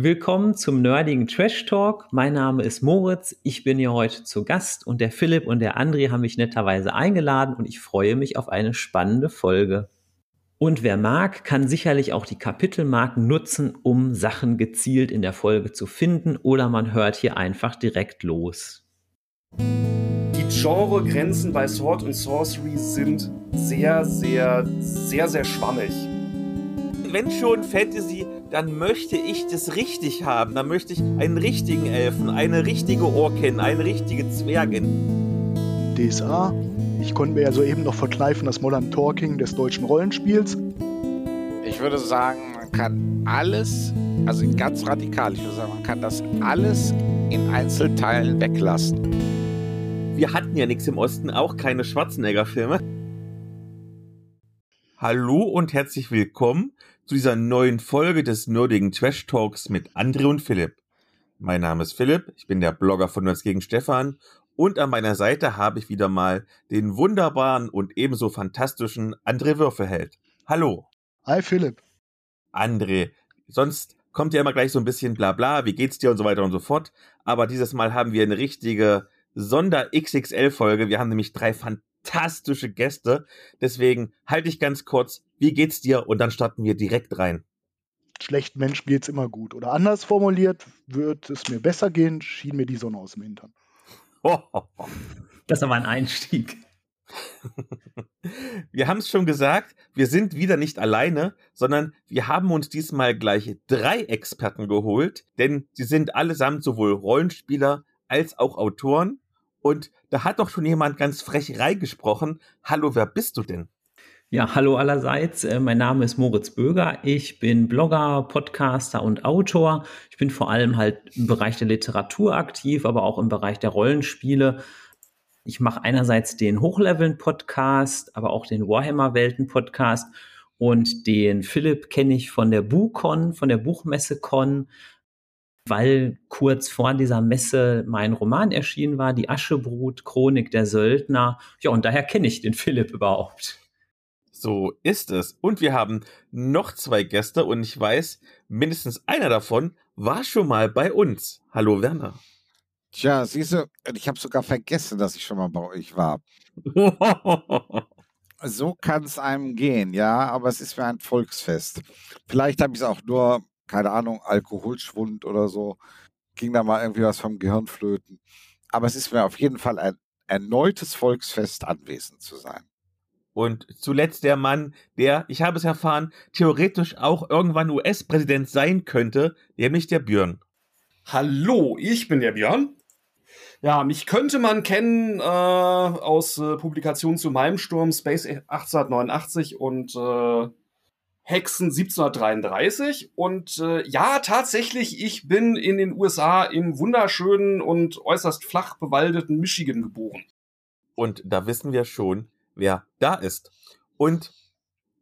Willkommen zum nerdigen Trash Talk. Mein Name ist Moritz. Ich bin hier heute zu Gast und der Philipp und der André haben mich netterweise eingeladen und ich freue mich auf eine spannende Folge. Und wer mag, kann sicherlich auch die Kapitelmarken nutzen, um Sachen gezielt in der Folge zu finden oder man hört hier einfach direkt los. Die Genregrenzen bei Sword and Sorcery sind sehr, sehr, sehr, sehr schwammig. Wenn schon Fantasy, dann möchte ich das richtig haben. Dann möchte ich einen richtigen Elfen, eine richtige Orkin, eine richtige Zwergin. DSA. Ich konnte mir ja soeben noch verkneifen das Modern Talking des deutschen Rollenspiels. Ich würde sagen, man kann alles, also ganz radikal, ich würde sagen, man kann das alles in Einzelteilen weglassen. Wir hatten ja nichts im Osten, auch keine Schwarzenegger-Filme. Hallo und herzlich willkommen zu dieser neuen Folge des nerdigen Trash Talks mit André und Philipp. Mein Name ist Philipp, ich bin der Blogger von Nerds gegen Stefan und an meiner Seite habe ich wieder mal den wunderbaren und ebenso fantastischen André Würfelheld. Hallo. Hi Philipp. André, sonst kommt ja immer gleich so ein bisschen bla bla, wie geht's dir und so weiter und so fort, aber dieses Mal haben wir eine richtige Sonder-XXL-Folge. Wir haben nämlich drei fantastische Gäste. Deswegen halte ich ganz kurz. Wie geht's dir? Und dann starten wir direkt rein. Schlechten Menschen geht's immer gut. Oder anders formuliert, wird es mir besser gehen, schien mir die Sonne aus dem Hintern. Das ist aber ein Einstieg. wir haben es schon gesagt, wir sind wieder nicht alleine, sondern wir haben uns diesmal gleich drei Experten geholt, denn sie sind allesamt sowohl Rollenspieler als auch Autoren und da hat doch schon jemand ganz frech reingesprochen. Hallo, wer bist du denn? Ja, hallo allerseits. Äh, mein Name ist Moritz Böger. Ich bin Blogger, Podcaster und Autor. Ich bin vor allem halt im Bereich der Literatur aktiv, aber auch im Bereich der Rollenspiele. Ich mache einerseits den Hochleveln-Podcast, aber auch den Warhammer-Welten-Podcast. Und den Philipp kenne ich von der BuCon, von der Buchmesse Con weil kurz vor dieser Messe mein Roman erschienen war, die Aschebrut, Chronik der Söldner. Ja, und daher kenne ich den Philipp überhaupt. So ist es. Und wir haben noch zwei Gäste und ich weiß, mindestens einer davon war schon mal bei uns. Hallo Werner. Tja, siehst du, ich habe sogar vergessen, dass ich schon mal bei euch war. so kann es einem gehen, ja, aber es ist mir ein Volksfest. Vielleicht habe ich es auch nur keine Ahnung, Alkoholschwund oder so, ging da mal irgendwie was vom Gehirn flöten. Aber es ist mir auf jeden Fall ein erneutes Volksfest anwesend zu sein. Und zuletzt der Mann, der, ich habe es erfahren, theoretisch auch irgendwann US-Präsident sein könnte, nämlich der Björn. Hallo, ich bin der Björn. Ja, mich könnte man kennen äh, aus äh, Publikationen zu meinem Sturm Space 1889 und äh, Hexen 1733. Und äh, ja, tatsächlich, ich bin in den USA im wunderschönen und äußerst flach bewaldeten Michigan geboren. Und da wissen wir schon, wer da ist. Und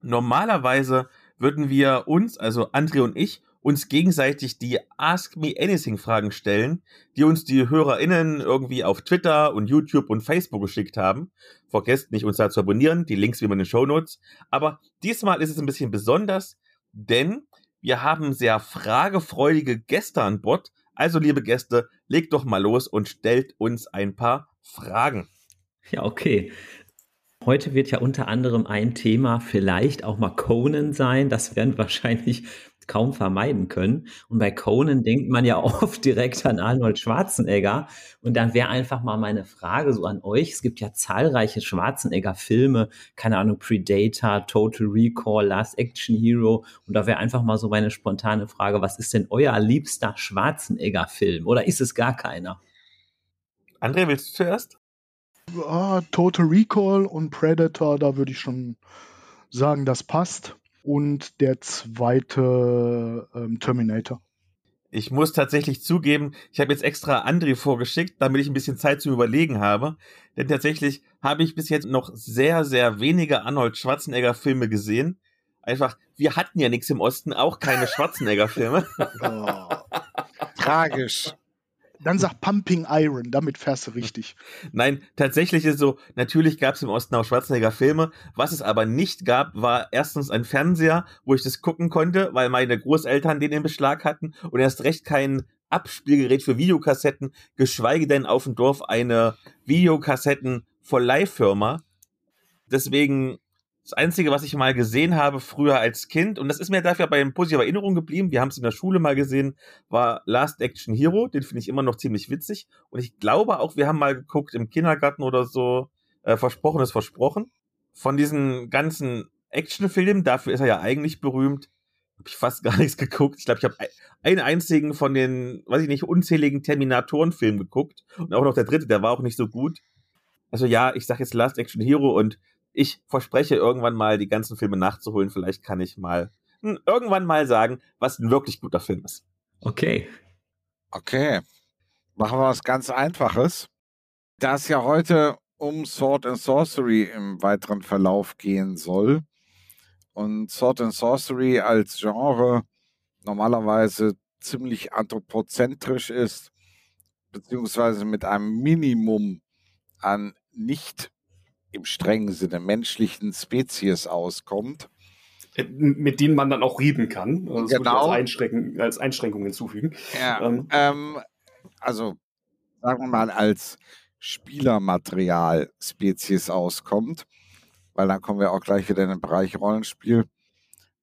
normalerweise würden wir uns, also André und ich, uns gegenseitig die Ask Me Anything Fragen stellen, die uns die HörerInnen irgendwie auf Twitter und YouTube und Facebook geschickt haben. Vergesst nicht, uns da zu abonnieren, die Links wie immer in den Show Notes. Aber diesmal ist es ein bisschen besonders, denn wir haben sehr fragefreudige Gäste an Bord. Also, liebe Gäste, legt doch mal los und stellt uns ein paar Fragen. Ja, okay. Heute wird ja unter anderem ein Thema vielleicht auch mal Conan sein. Das werden wahrscheinlich kaum vermeiden können. Und bei Conan denkt man ja oft direkt an Arnold Schwarzenegger. Und dann wäre einfach mal meine Frage so an euch. Es gibt ja zahlreiche Schwarzenegger-Filme, keine Ahnung, Predator, Total Recall, Last Action Hero. Und da wäre einfach mal so meine spontane Frage, was ist denn euer liebster Schwarzenegger-Film? Oder ist es gar keiner? André, willst du zuerst? Ah, Total Recall und Predator, da würde ich schon sagen, das passt und der zweite ähm, Terminator. Ich muss tatsächlich zugeben, ich habe jetzt extra André vorgeschickt, damit ich ein bisschen Zeit zum Überlegen habe. Denn tatsächlich habe ich bis jetzt noch sehr, sehr wenige Arnold Schwarzenegger-Filme gesehen. Einfach, wir hatten ja nichts im Osten, auch keine Schwarzenegger-Filme. Oh, tragisch. Dann sag Pumping Iron, damit fährst du richtig. Nein, tatsächlich ist so, natürlich gab es im Osten auch Schwarzenegger Filme. Was es aber nicht gab, war erstens ein Fernseher, wo ich das gucken konnte, weil meine Großeltern den in Beschlag hatten und erst recht kein Abspielgerät für Videokassetten, geschweige denn auf dem Dorf eine Videokassetten for Life Firma. Deswegen das Einzige, was ich mal gesehen habe früher als Kind, und das ist mir dafür bei positiver Erinnerung geblieben, wir haben es in der Schule mal gesehen, war Last Action Hero. Den finde ich immer noch ziemlich witzig. Und ich glaube auch, wir haben mal geguckt im Kindergarten oder so, äh, Versprochen ist versprochen. Von diesen ganzen Actionfilmen, dafür ist er ja eigentlich berühmt, habe ich fast gar nichts geguckt. Ich glaube, ich habe einen einzigen von den, weiß ich nicht, unzähligen Terminatoren-Filmen geguckt. Und auch noch der dritte, der war auch nicht so gut. Also ja, ich sage jetzt Last Action Hero und ich verspreche irgendwann mal die ganzen Filme nachzuholen. Vielleicht kann ich mal hm, irgendwann mal sagen, was ein wirklich guter Film ist. Okay. Okay. Machen wir was ganz Einfaches. Da es ja heute um Sword and Sorcery im weiteren Verlauf gehen soll und Sword and Sorcery als Genre normalerweise ziemlich anthropozentrisch ist, beziehungsweise mit einem Minimum an nicht im strengen Sinne menschlichen Spezies auskommt. Äh, mit denen man dann auch reden kann. Das genau. Als, Einschränkung, als Einschränkung hinzufügen. Ja, ähm. Ähm, also sagen wir mal als Spielermaterial Spezies auskommt, weil dann kommen wir auch gleich wieder in den Bereich Rollenspiel.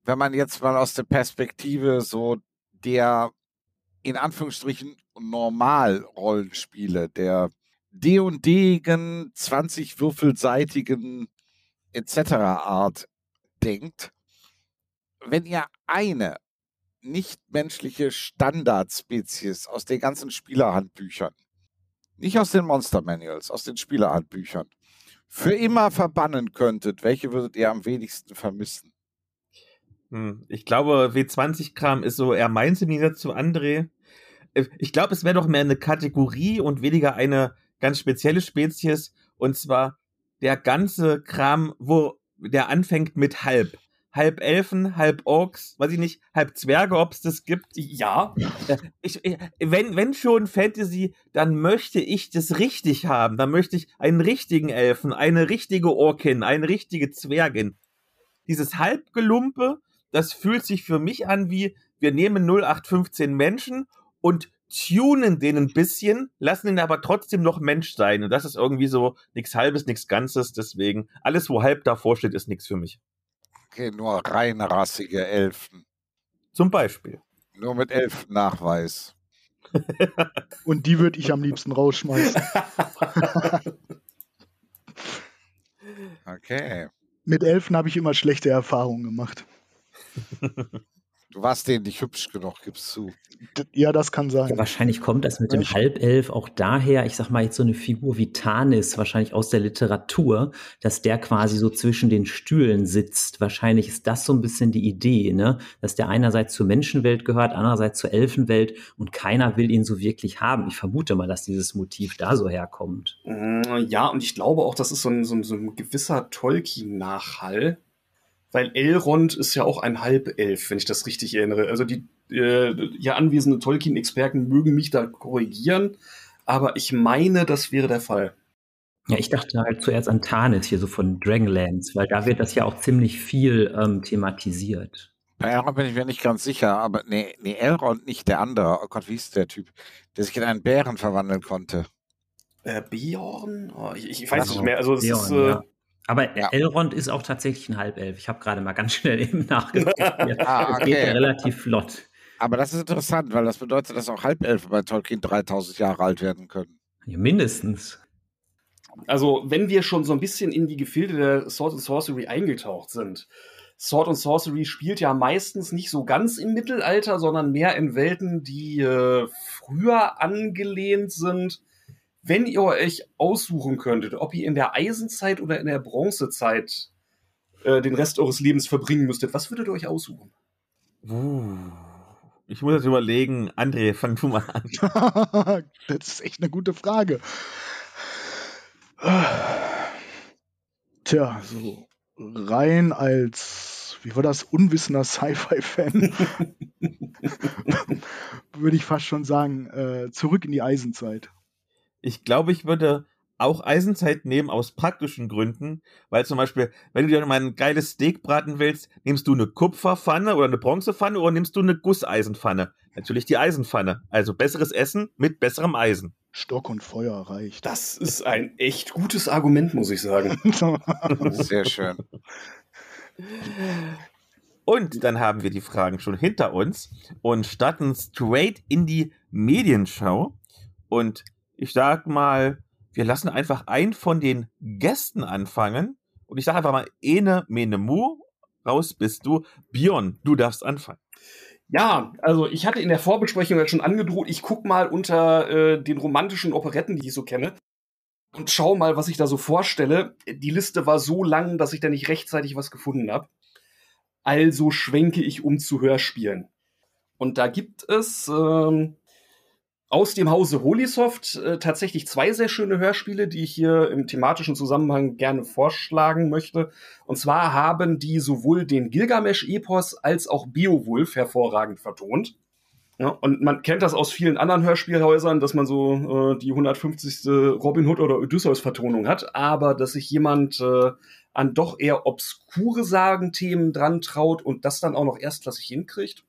Wenn man jetzt mal aus der Perspektive so der in Anführungsstrichen Normal-Rollenspiele, der D&Digen, 20 würfelseitigen etc. Art denkt, wenn ihr eine nichtmenschliche Standardspezies aus den ganzen Spielerhandbüchern, nicht aus den Monster Manuals, aus den Spielerhandbüchern, für immer verbannen könntet, welche würdet ihr am wenigsten vermissen? Hm, ich glaube, W20-Kram ist so eher mein Seminar zu André. Äh, ich glaube, es wäre doch mehr eine Kategorie und weniger eine ganz spezielle Spezies und zwar der ganze Kram, wo der anfängt mit halb. Halb Elfen, halb Orks, weiß ich nicht, halb Zwerge, ob es das gibt. Ja. Äh, ich, ich, wenn, wenn schon Fantasy, dann möchte ich das richtig haben. Dann möchte ich einen richtigen Elfen, eine richtige Orkin, eine richtige Zwergin. Dieses Halbgelumpe, das fühlt sich für mich an wie, wir nehmen 0815 Menschen und tunen den ein bisschen, lassen ihn aber trotzdem noch Mensch sein. Und das ist irgendwie so nichts Halbes, nichts Ganzes. Deswegen, alles, wo halb davor steht, ist nichts für mich. Okay, nur reinrassige Elfen. Zum Beispiel. Nur mit Elfennachweis. Und die würde ich am liebsten rausschmeißen. okay. Mit Elfen habe ich immer schlechte Erfahrungen gemacht. Du warst denen nicht hübsch genug, gibst zu. Ja, das kann sein. Ja, wahrscheinlich kommt das mit dem Halbelf auch daher, ich sag mal jetzt so eine Figur wie Tanis, wahrscheinlich aus der Literatur, dass der quasi so zwischen den Stühlen sitzt. Wahrscheinlich ist das so ein bisschen die Idee, ne? Dass der einerseits zur Menschenwelt gehört, andererseits zur Elfenwelt und keiner will ihn so wirklich haben. Ich vermute mal, dass dieses Motiv da so herkommt. Mm, ja, und ich glaube auch, das ist so ein, so ein, so ein gewisser Tolkien-Nachhall weil Elrond ist ja auch ein Halbelf, wenn ich das richtig erinnere. Also die äh, hier anwesenden Tolkien-Experten mögen mich da korrigieren, aber ich meine, das wäre der Fall. Ja, ich dachte halt zuerst an Tarnis hier so von Dragonlance, weil da wird das ja auch ziemlich viel ähm, thematisiert. Ja, da bin ich mir nicht ganz sicher, aber nee, nee, Elrond nicht der andere. Oh Gott, wie ist der Typ, der sich in einen Bären verwandeln konnte? Äh, Bjorn? Oh, ich, ich, weiß also, nicht mehr. Also das Bjorn, ist, äh, ja. Aber ja. Elrond ist auch tatsächlich ein Halbelf. Ich habe gerade mal ganz schnell eben nachgeguckt. ah, okay. Geht ja relativ flott. Aber das ist interessant, weil das bedeutet, dass auch Halbelfen bei Tolkien 3000 Jahre alt werden können. Ja, mindestens. Also, wenn wir schon so ein bisschen in die Gefilde der Sword and Sorcery eingetaucht sind. Sword and Sorcery spielt ja meistens nicht so ganz im Mittelalter, sondern mehr in Welten, die äh, früher angelehnt sind wenn ihr euch aussuchen könntet, ob ihr in der Eisenzeit oder in der Bronzezeit äh, den Rest eures Lebens verbringen müsstet, was würdet ihr euch aussuchen? Uh, ich muss jetzt überlegen. André, fang du mal an. das ist echt eine gute Frage. Tja, so rein als, wie war das, unwissender Sci-Fi-Fan, würde ich fast schon sagen, äh, zurück in die Eisenzeit. Ich glaube, ich würde auch Eisenzeit nehmen aus praktischen Gründen, weil zum Beispiel, wenn du dir mal ein geiles Steak braten willst, nimmst du eine Kupferpfanne oder eine Bronzepfanne oder nimmst du eine Gusseisenpfanne? Natürlich die Eisenpfanne. Also besseres Essen mit besserem Eisen. Stock und Feuer reicht. Das ist ein echt gutes Argument, muss ich sagen. Sehr schön. Und dann haben wir die Fragen schon hinter uns und starten straight in die Medienschau. Und ich sag mal, wir lassen einfach einen von den Gästen anfangen. Und ich sage einfach mal, Ene Mene Mu, raus bist du. Björn, du darfst anfangen. Ja, also ich hatte in der Vorbesprechung ja schon angedroht, ich guck mal unter äh, den romantischen Operetten, die ich so kenne, und schau mal, was ich da so vorstelle. Die Liste war so lang, dass ich da nicht rechtzeitig was gefunden habe. Also schwenke ich um zu Hörspielen. Und da gibt es ähm, aus dem Hause Holysoft äh, tatsächlich zwei sehr schöne Hörspiele, die ich hier im thematischen Zusammenhang gerne vorschlagen möchte. Und zwar haben die sowohl den Gilgamesch-Epos als auch Beowulf hervorragend vertont. Ja, und man kennt das aus vielen anderen Hörspielhäusern, dass man so äh, die 150. Robin Hood oder Odysseus-Vertonung hat, aber dass sich jemand äh, an doch eher obskure Sagenthemen dran traut und das dann auch noch erstklassig hinkriegt,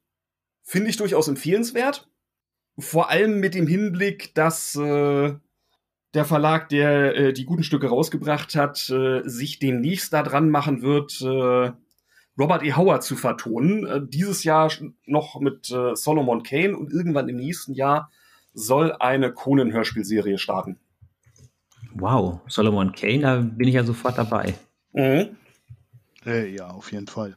finde ich durchaus empfehlenswert. Vor allem mit dem Hinblick, dass äh, der Verlag, der äh, die guten Stücke rausgebracht hat, äh, sich demnächst da dran machen wird, äh, Robert E. Howard zu vertonen. Äh, dieses Jahr noch mit äh, Solomon Kane und irgendwann im nächsten Jahr soll eine Conan-Hörspielserie starten. Wow, Solomon Kane, da bin ich ja sofort dabei. Mhm. Äh, ja, auf jeden Fall.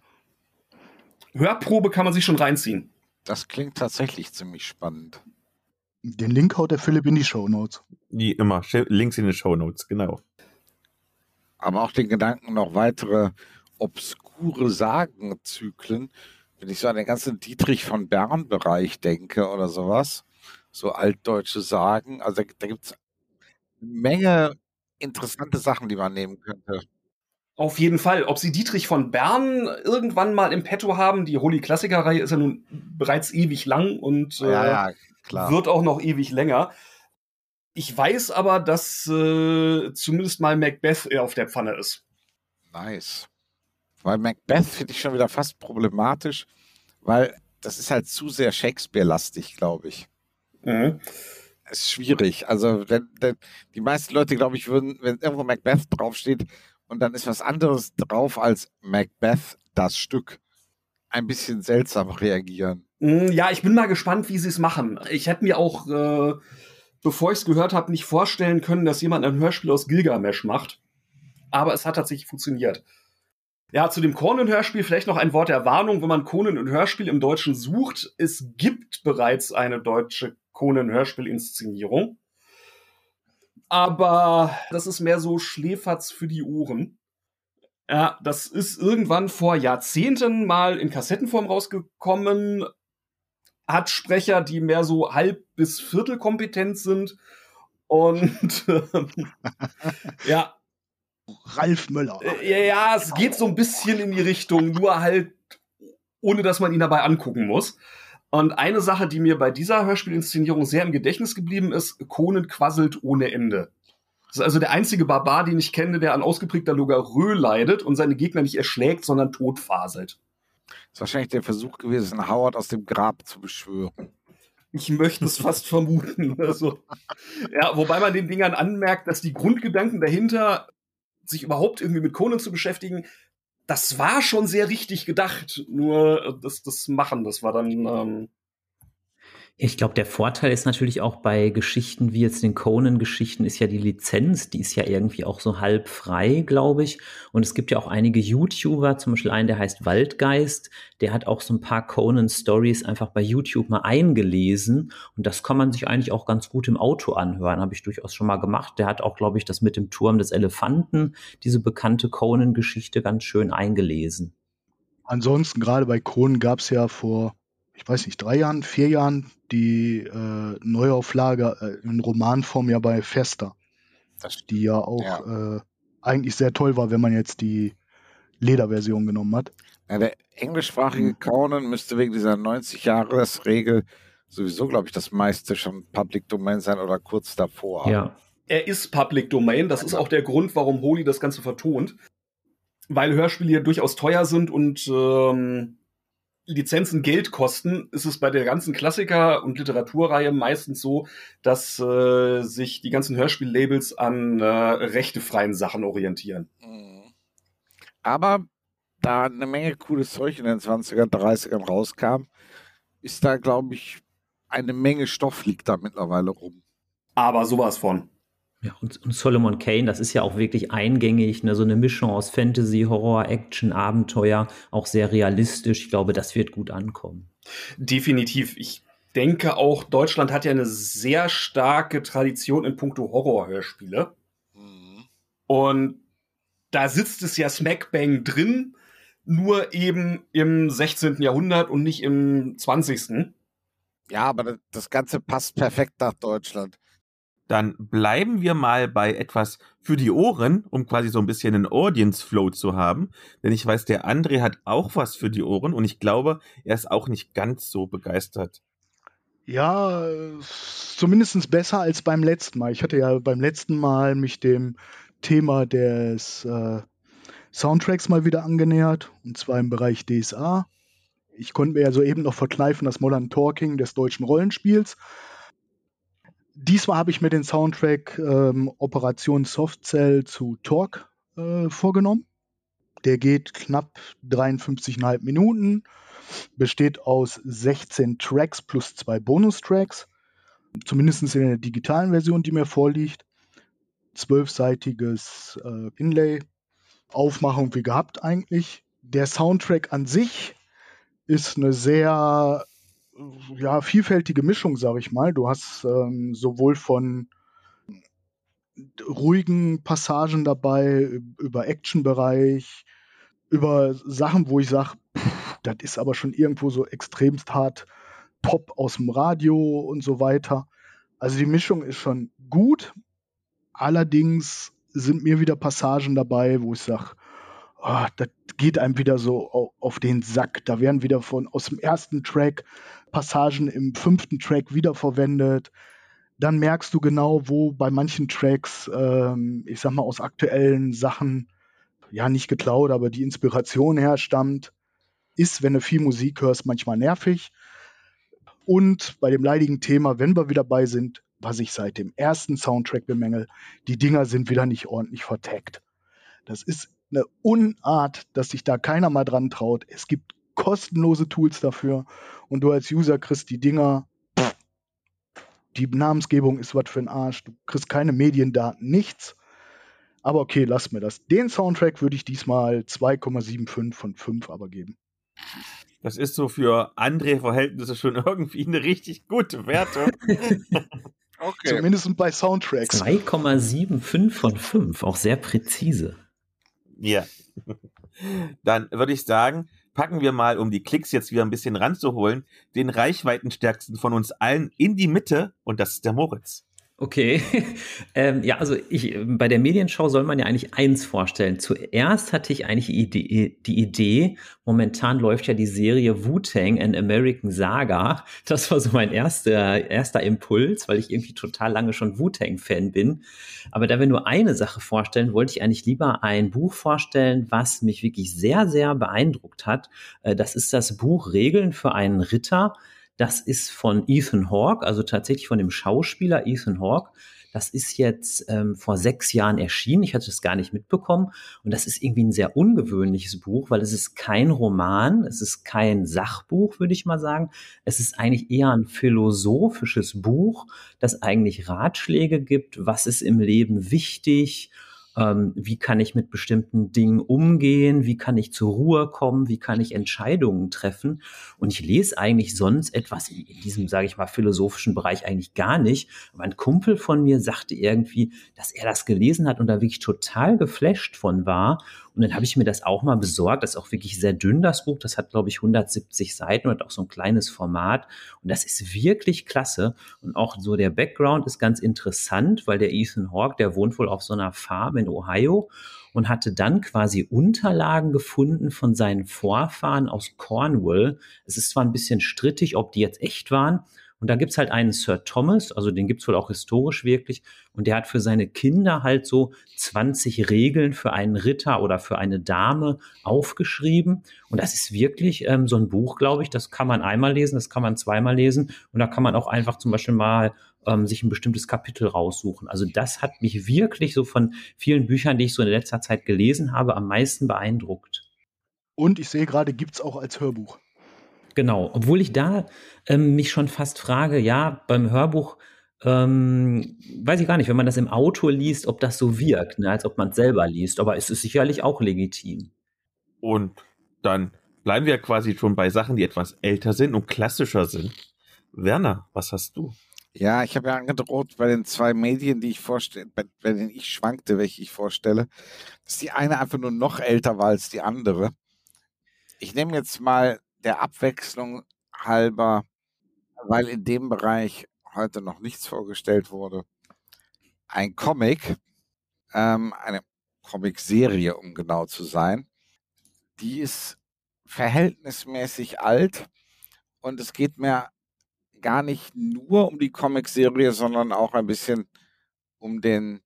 Hörprobe kann man sich schon reinziehen. Das klingt tatsächlich ziemlich spannend. Den Link haut der Philipp in die Show Notes. Wie immer, Links in den Show Notes, genau. Aber auch den Gedanken, noch weitere obskure Sagenzyklen, wenn ich so an den ganzen Dietrich von Bern-Bereich denke oder sowas, so altdeutsche Sagen, also da, da gibt es eine Menge interessante Sachen, die man nehmen könnte. Auf jeden Fall. Ob sie Dietrich von Bern irgendwann mal im Petto haben, die Holy Klassiker-Reihe ist ja nun bereits ewig lang und äh, Ja, ja, klar. wird auch noch ewig länger. Ich weiß aber, dass äh, zumindest mal Macbeth eher auf der Pfanne ist. Nice. Weil Macbeth finde ich schon wieder fast problematisch, weil das ist halt zu sehr Shakespeare-lastig, glaube ich. Mhm. Es ist schwierig. Also denn, denn die meisten Leute, glaube ich, würden, wenn irgendwo Macbeth draufsteht und dann ist was anderes drauf als Macbeth, das Stück, ein bisschen seltsam reagieren. Mm, Ja, ich bin mal gespannt, wie sie es machen. Ich hätte mir auch, äh, bevor ich es gehört habe, nicht vorstellen können, dass jemand ein Hörspiel aus Gilgamesch macht. Aber es hat tatsächlich funktioniert. Ja, zu dem Conan-Hörspiel vielleicht noch ein Wort der Warnung, wenn man Conan und Hörspiel im Deutschen sucht. Es gibt bereits eine deutsche Conan-Hörspiel-Inszenierung. Aber das ist mehr so Schläferz für die Ohren. Ja, das ist irgendwann vor Jahrzehnten mal in Kassettenform rausgekommen. Hat Sprecher, die mehr so halb bis viertelkompetent sind. Und ähm, ja, Ralf Möller. äh, ja, ja, es geht so ein bisschen in die Richtung, nur halt ohne dass man ihn dabei angucken muss. Und eine Sache, die mir bei dieser Hörspielinszenierung sehr im Gedächtnis geblieben ist, Conan quasselt ohne Ende. Das ist also der einzige Barbar, den ich kenne, der an ausgeprägter Logarö leidet und seine Gegner nicht erschlägt, sondern totfaselt. Das ist wahrscheinlich der Versuch gewesen, Howard aus dem Grab zu beschwören. Ich möchte es fast vermuten. Also, ja, wobei man den Dingern anmerkt, dass die Grundgedanken dahinter, sich überhaupt irgendwie mit Conan zu beschäftigen, das war schon sehr richtig gedacht. Nur äh, das, das Machen, das war dann. Ähm, Ich glaube, der Vorteil ist natürlich auch bei Geschichten wie jetzt den Conan-Geschichten ist ja die Lizenz, die ist ja irgendwie auch so halb frei, glaube ich. Und es gibt ja auch einige YouTuber, zum Beispiel einen, der heißt Waldgeist, der hat auch so ein paar Conan-Stories einfach bei YouTube mal eingelesen. Und das kann man sich eigentlich auch ganz gut im Auto anhören, habe ich durchaus schon mal gemacht. Der hat auch, glaube ich, das mit dem Turm des Elefanten, diese bekannte Conan-Geschichte, ganz schön eingelesen. Ansonsten, gerade bei Conan gab es ja vor, ich weiß nicht, drei Jahren, vier Jahren die äh, Neuauflage äh, in Romanform ja bei Fester, die ja auch Äh, eigentlich sehr toll war, wenn man jetzt die Lederversion genommen hat. Ja, der englischsprachige Conan müsste wegen dieser 90-Jahres-Regel sowieso, glaube ich, das meiste schon Public Domain sein oder kurz davor. Ja. Er ist Public Domain. Das ist auch der Grund, warum Holy das Ganze vertont. Weil Hörspiele ja durchaus teuer sind und ähm, Lizenzen Geld kosten, ist es bei der ganzen Klassiker- und Literaturreihe meistens so, dass äh, sich die ganzen Hörspiellabels an äh, rechtefreien Sachen orientieren. Mhm. Aber da eine Menge cooles Zeug in den 20er, 30ern rauskam, ist da, glaube ich, eine Menge Stoff liegt da mittlerweile rum. Aber sowas von. Ja, und, und Solomon Kane, das ist ja auch wirklich eingängig, ne, so eine Mischung aus Fantasy, Horror, Action, Abenteuer, auch sehr realistisch. Ich glaube, das wird gut ankommen. Definitiv. Ich denke auch, Deutschland hat ja eine sehr starke Tradition in puncto Horrorhörspiele. Mhm. Und da sitzt es ja Smackbang drin, nur eben im 16. Jahrhundert und nicht im 20. Ja, aber das- das Ganze passt perfekt nach Deutschland. Dann bleiben wir mal bei etwas für die Ohren, um quasi so ein bisschen einen Audience Flow zu haben. Denn ich weiß, der André hat auch was für die Ohren und ich glaube, er ist auch nicht ganz so begeistert. Ja, zumindest besser als beim letzten Mal. Ich hatte ja beim letzten Mal mich dem Thema des äh, Soundtracks mal wieder angenähert, und zwar im Bereich DSA. Ich konnte mir ja soeben noch verkneifen das Modern Talking des deutschen Rollenspiels. Diesmal habe ich mir den Soundtrack ähm, Operation Softcell zu Talk äh, vorgenommen. Der geht knapp 53,5 Minuten, besteht aus 16 Tracks plus zwei Bonustracks, zumindest in der digitalen Version, die mir vorliegt. Zwölfseitiges äh, Inlay, Aufmachung wie gehabt eigentlich. Der Soundtrack an sich ist eine sehr ja, vielfältige Mischung, sage ich mal. Du hast ähm, sowohl von ruhigen Passagen dabei, über Action-Bereich, über Sachen, wo ich sage, das ist aber schon irgendwo so extremst hart Pop aus dem Radio und so weiter. Also die Mischung ist schon gut. Allerdings sind mir wieder Passagen dabei, wo ich sage, oh, das geht einem wieder so au- auf den Sack. Da werden wieder von aus dem ersten Track Passagen im fünften Track wiederverwendet. Dann merkst du genau, wo bei manchen Tracks, ähm, ich sag mal, aus aktuellen Sachen, ja, nicht geklaut, aber die Inspiration herstammt. Ist, wenn du viel Musik hörst, manchmal nervig. Und bei dem leidigen Thema, wenn wir wieder bei sind, was ich seit dem ersten Soundtrack bemängel, die Dinger sind wieder nicht ordentlich vertaggt. Das ist eine Unart, dass sich da keiner mal dran traut. Es gibt kostenlose Tools dafür und du als User kriegst die Dinger. Die Namensgebung ist was für ein Arsch. Du kriegst keine Mediendaten, nichts. Aber okay, lass mir das. Den Soundtrack würde ich diesmal 2,75 von 5 aber geben. Das ist so für André-Verhältnisse schon irgendwie eine richtig gute Wertung. Okay. Zumindest bei Soundtracks. 2,75 von 5, auch sehr präzise. Ja. Dann würde ich sagen, packen wir mal, um die Klicks jetzt wieder ein bisschen ranzuholen, den reichweitenstärksten von uns allen in die Mitte und das ist der Moritz. Okay, ähm, ja, also ich, bei der Medienschau soll man ja eigentlich eins vorstellen. Zuerst hatte ich eigentlich die Idee, momentan läuft ja die Serie Wu-Tang, an American Saga. Das war so mein erster, erster Impuls, weil ich irgendwie total lange schon Wu-Tang-Fan bin. Aber da wir nur eine Sache vorstellen, wollte ich eigentlich lieber ein Buch vorstellen, was mich wirklich sehr, sehr beeindruckt hat. Äh, Das ist das Buch Regeln für einen Ritter. Das ist von Ethan Hawke, also tatsächlich von dem Schauspieler Ethan Hawke. Das ist jetzt ähm, vor sechs Jahren erschienen. Ich hatte es gar nicht mitbekommen. Und das ist irgendwie ein sehr ungewöhnliches Buch, weil es ist kein Roman, es ist kein Sachbuch, würde ich mal sagen. Es ist eigentlich eher ein philosophisches Buch, das eigentlich Ratschläge gibt, was ist im Leben wichtig, ähm, wie kann ich mit bestimmten Dingen umgehen, wie kann ich zur Ruhe kommen, wie kann ich Entscheidungen treffen. Und ich lese eigentlich sonst etwas in, in diesem, sage ich mal, philosophischen Bereich eigentlich gar nicht. Aber ein Kumpel von mir sagte irgendwie, dass er das gelesen hat und da wirklich total geflasht von war. Und dann habe ich mir das auch mal besorgt. Das ist auch wirklich sehr dünn, das Buch. Das hat, glaube ich, 170 Seiten und hat auch so ein kleines Format. Und das ist wirklich klasse. Und auch so der Background ist ganz interessant, weil der Ethan Hawke, der wohnt wohl auf so einer Farm in Ohio und hatte dann quasi Unterlagen gefunden von seinen Vorfahren aus Cornwall. Es ist zwar ein bisschen strittig, ob die jetzt echt waren Und da gibt's halt einen Sir Thomas, also den gibt's wohl auch historisch wirklich. Und der hat für seine Kinder halt so 20 Regeln für einen Ritter oder für eine Dame aufgeschrieben. Und das ist wirklich ähm, so ein Buch, glaube ich, das kann man einmal lesen, das kann man zweimal lesen. Und da kann man auch einfach zum Beispiel mal ähm, sich ein bestimmtes Kapitel raussuchen. Also das hat mich wirklich so von vielen Büchern, die ich so in letzter Zeit gelesen habe, am meisten beeindruckt. Und ich sehe gerade, gibt's auch als Hörbuch. Genau, obwohl ich da ähm, mich schon fast frage, ja, beim Hörbuch ähm, weiß ich gar nicht, wenn man das im Auto liest, ob das so wirkt, ne, als ob man es selber liest. Aber es ist sicherlich auch legitim. Und dann bleiben wir quasi schon bei Sachen, die etwas älter sind und klassischer sind. Werner, was hast du? Ja, ich habe ja angedroht bei den zwei Medien, die ich vorstelle, bei, bei denen ich schwankte, welche ich vorstelle, dass die eine einfach nur noch älter war als die andere. Ich nehme jetzt mal der Abwechslung halber, weil in dem Bereich heute noch nichts vorgestellt wurde, ein Comic, ähm, eine Comicserie, um genau zu sein. Die ist verhältnismäßig alt und es geht mir gar nicht nur um die Comicserie, sondern auch ein bisschen um den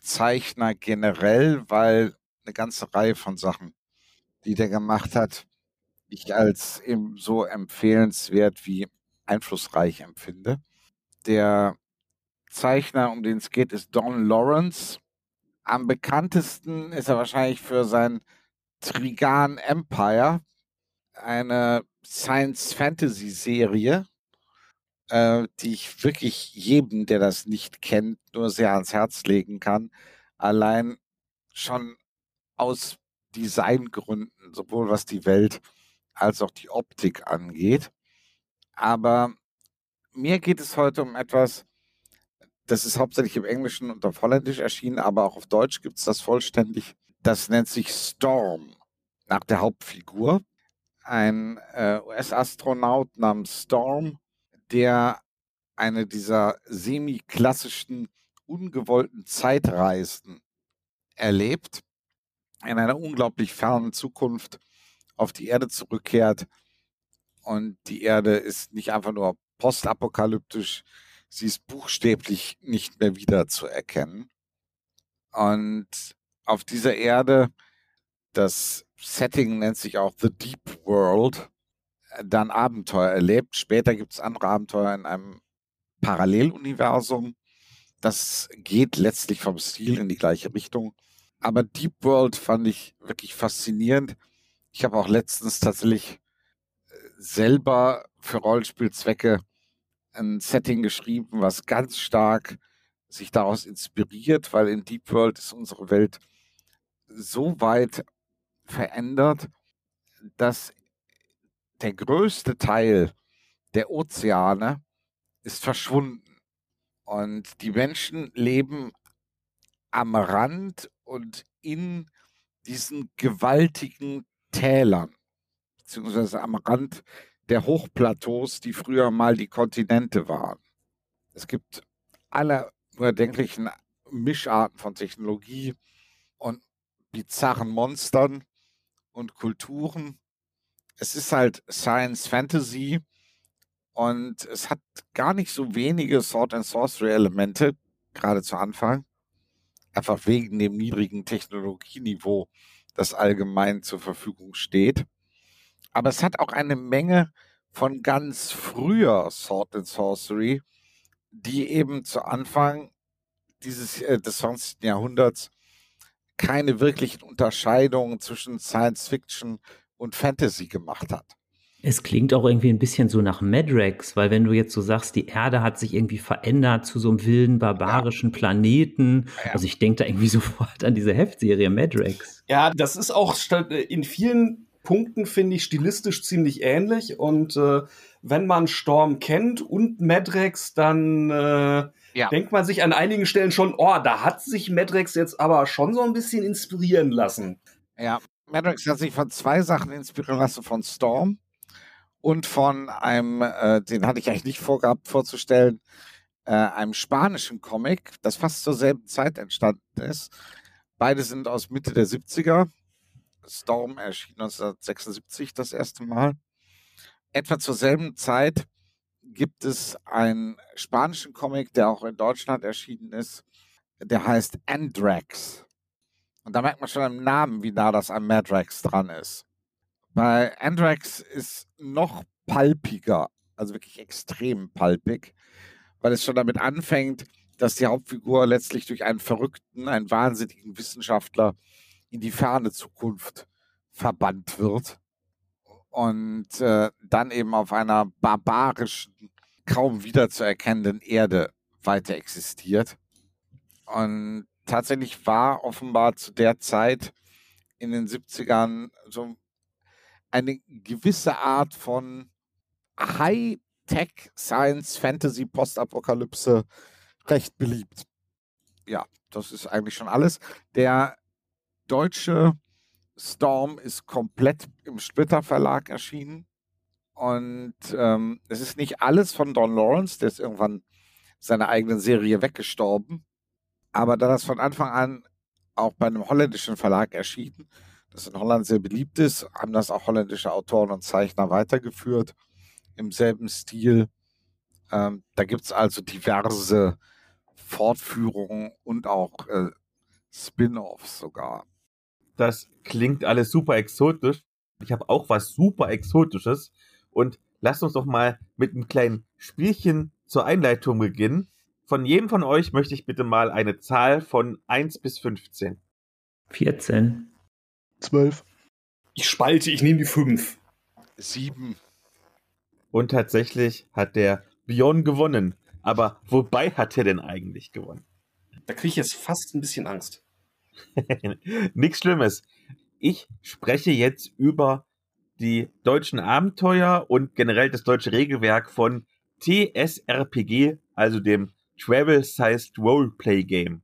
Zeichner generell, weil eine ganze Reihe von Sachen, die der gemacht hat, ich als so empfehlenswert wie einflussreich empfinde. Der Zeichner, um den es geht, ist Don Lawrence. Am bekanntesten ist er wahrscheinlich für sein Trigan Empire, eine Science-Fantasy-Serie, äh, die ich wirklich jedem, der das nicht kennt, nur sehr ans Herz legen kann. Allein schon aus Designgründen, sowohl was die Welt als auch die Optik angeht. Aber mir geht es heute um etwas, das ist hauptsächlich im Englischen und auf Holländisch erschienen, aber auch auf Deutsch gibt es das vollständig. Das nennt sich Storm, nach der Hauptfigur. Ein äh, US-Astronaut namens Storm, der eine dieser semi-klassischen, ungewollten Zeitreisen erlebt, in einer unglaublich fernen Zukunft auf die Erde zurückkehrt. Und die Erde ist nicht einfach nur postapokalyptisch, sie ist buchstäblich nicht mehr wiederzuerkennen. Und auf dieser Erde, das Setting nennt sich auch The Deep World, dann Abenteuer erlebt. Später gibt es andere Abenteuer in einem Paralleluniversum. Das geht letztlich vom Stil in die gleiche Richtung. Aber Deep World fand ich wirklich faszinierend. Ich habe auch letztens tatsächlich äh, selber für Rollenspielzwecke ein Setting geschrieben, was ganz stark sich daraus inspiriert, weil in Deep World ist unsere Welt so weit verändert, dass der größte Teil der Ozeane ist verschwunden. Und die Menschen leben am Rand und in diesen gewaltigen Tälern, beziehungsweise am Rand der Hochplateaus, die früher mal die Kontinente waren. Es gibt alle überdenklichen Mischarten von Technologie und bizarren Monstern und Kulturen. Es ist halt Science Fantasy und es hat gar nicht so wenige Sword and Sorcery Elemente, gerade zu Anfang. Einfach wegen dem niedrigen Technologieniveau das allgemein zur Verfügung steht. Aber es hat auch eine Menge von ganz früher Sword and Sorcery, die eben zu Anfang dieses äh, des 20. Jahrhunderts keine wirklichen Unterscheidungen zwischen Science Fiction und Fantasy gemacht hat. Es klingt auch irgendwie ein bisschen so nach Madrex, weil wenn du jetzt so sagst, die Erde hat sich irgendwie verändert zu so einem wilden, barbarischen ja. Planeten. Ja. Also ich denke da irgendwie sofort an diese Heftserie Madrex. Ja, das ist auch in vielen Punkten, finde ich, stilistisch ziemlich ähnlich. Und äh, wenn man Storm kennt und Madrex, dann äh, ja. denkt man sich an einigen Stellen schon, oh, da hat sich Madrex jetzt aber schon so ein bisschen inspirieren lassen. Ja, Madrex hat sich von zwei Sachen inspirieren lassen, von Storm und von einem, äh, den hatte ich eigentlich nicht vorgehabt vorzustellen, äh, einem spanischen Comic, das fast zur selben Zeit entstanden ist. Beide sind aus Mitte der 70er. Storm erschien 1976 das erste Mal. Etwa zur selben Zeit gibt es einen spanischen Comic, der auch in Deutschland erschienen ist, der heißt Andrax. Und da merkt man schon im Namen, wie nah das an Madrax dran ist. Bei Andrax ist noch palpiger, also wirklich extrem palpig, weil es schon damit anfängt, dass die Hauptfigur letztlich durch einen verrückten, einen wahnsinnigen Wissenschaftler in die ferne Zukunft verbannt wird und äh, dann eben auf einer barbarischen, kaum wiederzuerkennenden Erde weiter existiert. Und tatsächlich war offenbar zu der Zeit in den 70ern so eine gewisse Art von High-Tech Science Fantasy Postapokalypse recht beliebt. Ja, das ist eigentlich schon alles. Der deutsche Storm ist komplett im Splitter Verlag erschienen. Und ähm, es ist nicht alles von Don Lawrence, der ist irgendwann seine eigene Serie weggestorben. Aber da das von Anfang an auch bei einem holländischen Verlag erschienen, das in Holland sehr beliebt ist, haben das auch holländische Autoren und Zeichner weitergeführt im selben Stil. Ähm, da gibt es also diverse Fortführungen und auch äh, Spin-offs sogar. Das klingt alles super exotisch. Ich habe auch was super exotisches und lasst uns doch mal mit einem kleinen Spielchen zur Einleitung beginnen. Von jedem von euch möchte ich bitte mal eine Zahl von 1 bis 15. 14. 12. Ich spalte, ich nehme die 5. 7. Und tatsächlich hat der Björn gewonnen. Aber wobei hat er denn eigentlich gewonnen? Da kriege ich jetzt fast ein bisschen Angst. Nichts Schlimmes. Ich spreche jetzt über die deutschen Abenteuer und generell das deutsche Regelwerk von TSRPG, also dem Travel-Sized Roleplay Game.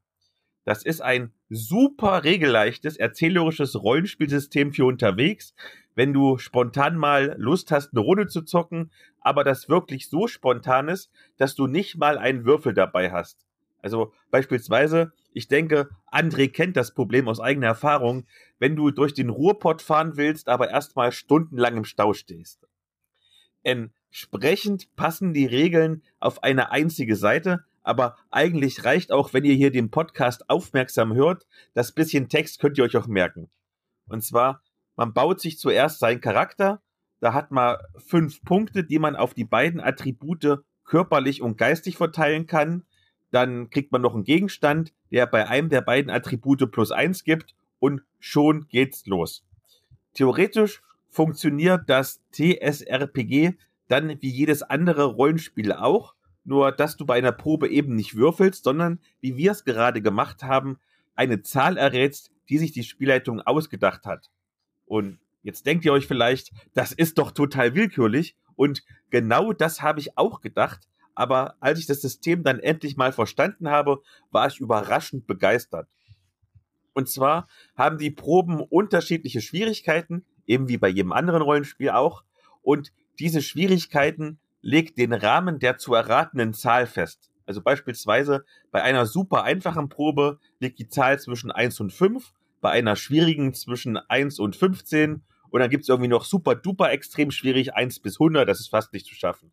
Das ist ein super regelleichtes, erzählerisches Rollenspielsystem für unterwegs, wenn du spontan mal Lust hast, eine Runde zu zocken, aber das wirklich so spontan ist, dass du nicht mal einen Würfel dabei hast. Also beispielsweise, ich denke, André kennt das Problem aus eigener Erfahrung, wenn du durch den Ruhrpott fahren willst, aber erstmal stundenlang im Stau stehst. Entsprechend passen die Regeln auf eine einzige Seite, aber eigentlich reicht auch, wenn ihr hier den Podcast aufmerksam hört, das bisschen Text könnt ihr euch auch merken. Und zwar, man baut sich zuerst seinen Charakter, da hat man fünf Punkte, die man auf die beiden Attribute körperlich und geistig verteilen kann. Dann kriegt man noch einen Gegenstand, der bei einem der beiden Attribute plus eins gibt und schon geht's los. Theoretisch funktioniert das TSRPG dann wie jedes andere Rollenspiel auch, nur dass du bei einer Probe eben nicht würfelst, sondern wie wir es gerade gemacht haben, eine Zahl errätst, die sich die Spielleitung ausgedacht hat. Und jetzt denkt ihr euch vielleicht, das ist doch total willkürlich und genau das habe ich auch gedacht, aber als ich das System dann endlich mal verstanden habe, war ich überraschend begeistert. Und zwar haben die Proben unterschiedliche Schwierigkeiten, eben wie bei jedem anderen Rollenspiel auch, und diese Schwierigkeiten legt den Rahmen der zu erratenen Zahl fest. Also beispielsweise bei einer super einfachen Probe liegt die Zahl zwischen 1 und 5, bei einer schwierigen zwischen 1 und 15 und dann gibt es irgendwie noch super duper extrem schwierig 1 bis 100, das ist fast nicht zu schaffen.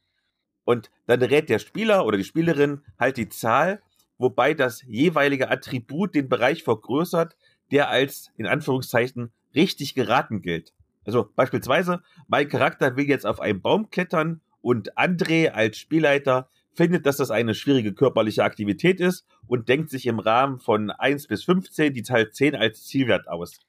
Und dann rät der Spieler oder die Spielerin halt die Zahl, wobei das jeweilige Attribut den Bereich vergrößert, der als in Anführungszeichen richtig geraten gilt. Also beispielsweise, mein Charakter will jetzt auf einen Baum klettern und André als Spielleiter findet, dass das eine schwierige körperliche Aktivität ist und denkt sich im Rahmen von 1 bis 15 die Zahl 10 als Zielwert aus.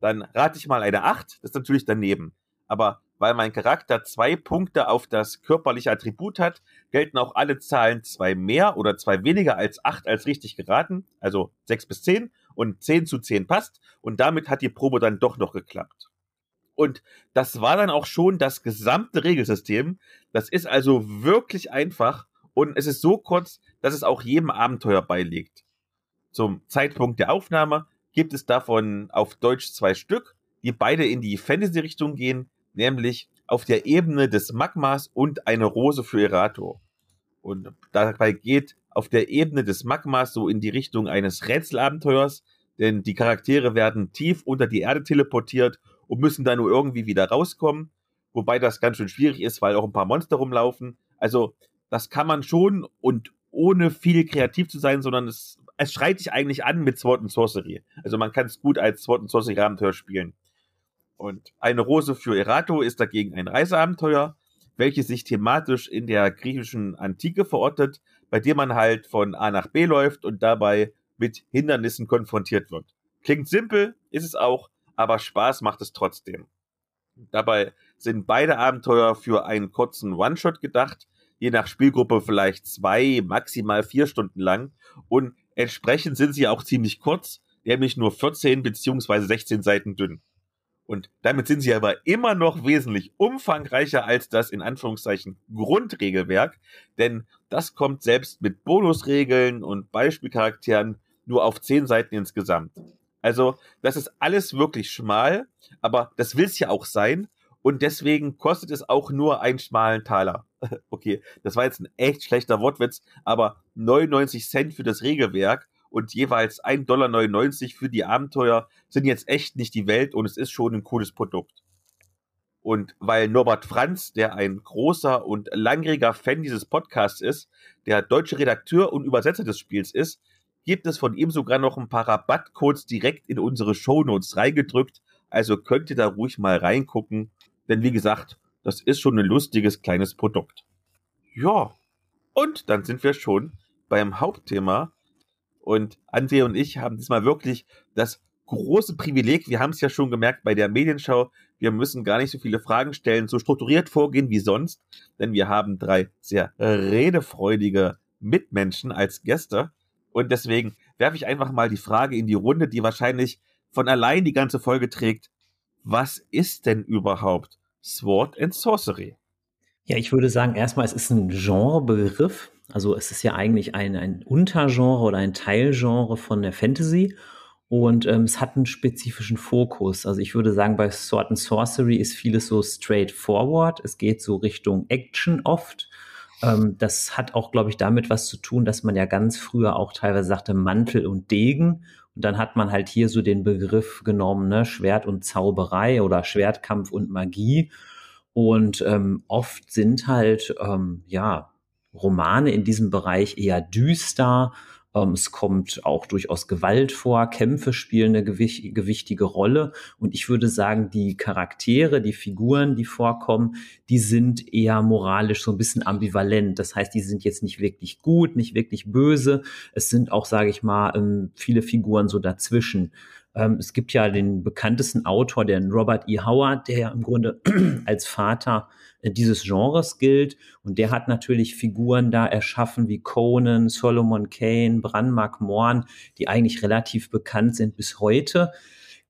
Dann rate ich mal eine 8, das ist natürlich daneben. Aber weil mein Charakter zwei Punkte auf das körperliche Attribut hat, gelten auch alle Zahlen zwei mehr oder zwei weniger als 8 als richtig geraten, also 6 bis 10 und 10 zu 10 passt und damit hat die Probe dann doch noch geklappt. Und das war dann auch schon das gesamte Regelsystem. Das ist also wirklich einfach und es ist so kurz, dass es auch jedem Abenteuer beiliegt. Zum Zeitpunkt der Aufnahme gibt es davon auf Deutsch zwei Stück, die beide in die Fantasy-Richtung gehen, nämlich auf der Ebene des Magmas und eine Rose für Erator. Und dabei geht auf der Ebene des Magmas so in die Richtung eines Rätselabenteuers, denn die Charaktere werden tief unter die Erde teleportiert und müssen da nur irgendwie wieder rauskommen. Wobei das ganz schön schwierig ist, weil auch ein paar Monster rumlaufen. Also das kann man schon und ohne viel kreativ zu sein, sondern es, es schreit dich eigentlich an mit Sword and Sorcery. Also man kann es gut als Sword and Sorcery Abenteuer spielen. Und eine Rose für Erato ist dagegen ein Reiseabenteuer, welches sich thematisch in der griechischen Antike verortet, bei dem man halt von A nach B läuft und dabei mit Hindernissen konfrontiert wird. Klingt simpel, ist es auch, aber Spaß macht es trotzdem. Dabei sind beide Abenteuer für einen kurzen One-Shot gedacht, je nach Spielgruppe vielleicht zwei, maximal vier Stunden lang und entsprechend sind sie auch ziemlich kurz, nämlich nur 14 beziehungsweise 16 Seiten dünn. Und damit sind sie aber immer noch wesentlich umfangreicher als das in Anführungszeichen Grundregelwerk, denn das kommt selbst mit Bonusregeln und Beispielcharakteren nur auf 10 Seiten insgesamt. Also, das ist alles wirklich schmal, aber das will es ja auch sein. Und deswegen kostet es auch nur einen schmalen Taler. okay, das war jetzt ein echt schlechter Wortwitz, aber 99 Cent für das Regelwerk und jeweils 1,99 Dollar für die Abenteuer sind jetzt echt nicht die Welt und es ist schon ein cooles Produkt. Und weil Norbert Franz, der ein großer und langjähriger Fan dieses Podcasts ist, der deutsche Redakteur und Übersetzer des Spiels ist, gibt es von ihm sogar noch ein paar Rabattcodes direkt in unsere Shownotes reingedrückt. Also könnt ihr da ruhig mal reingucken. Denn wie gesagt, das ist schon ein lustiges kleines Produkt. Ja. Und dann sind wir schon beim Hauptthema. Und André und ich haben diesmal wirklich das große Privileg, wir haben es ja schon gemerkt bei der Medienschau, wir müssen gar nicht so viele Fragen stellen, so strukturiert vorgehen wie sonst, denn wir haben drei sehr redefreudige Mitmenschen als Gäste. Und deswegen werfe ich einfach mal die Frage in die Runde, die wahrscheinlich von allein die ganze Folge trägt. Was ist denn überhaupt Sword and Sorcery? Ja, ich würde sagen, erstmal, es ist ein Genrebegriff. Also es ist ja eigentlich ein, ein Untergenre oder ein Teilgenre von der Fantasy. Und ähm, es hat einen spezifischen Fokus. Also ich würde sagen, bei Sword and Sorcery ist vieles so straightforward. Es geht so Richtung Action oft. Ähm, das hat auch, glaube ich, damit was zu tun, dass man ja ganz früher auch teilweise sagte Mantel und Degen. Und dann hat man halt hier so den Begriff genommen, ne, Schwert und Zauberei oder Schwertkampf und Magie. Und ähm, oft sind halt, ähm, ja, Romane in diesem Bereich eher düster, es kommt auch durchaus Gewalt vor, Kämpfe spielen eine gewicht, gewichtige Rolle. Und ich würde sagen, die Charaktere, die Figuren, die vorkommen, die sind eher moralisch so ein bisschen ambivalent. Das heißt, die sind jetzt nicht wirklich gut, nicht wirklich böse. Es sind auch, sage ich mal, ähm, viele Figuren so dazwischen. Ähm, es gibt ja den bekanntesten Autor, den Robert E. Howard, der ja im Grunde als Vater äh, dieses Genres gilt. Und der hat natürlich Figuren da erschaffen wie Conan, Solomon Kane, Branmark Morn, die eigentlich relativ bekannt sind bis heute.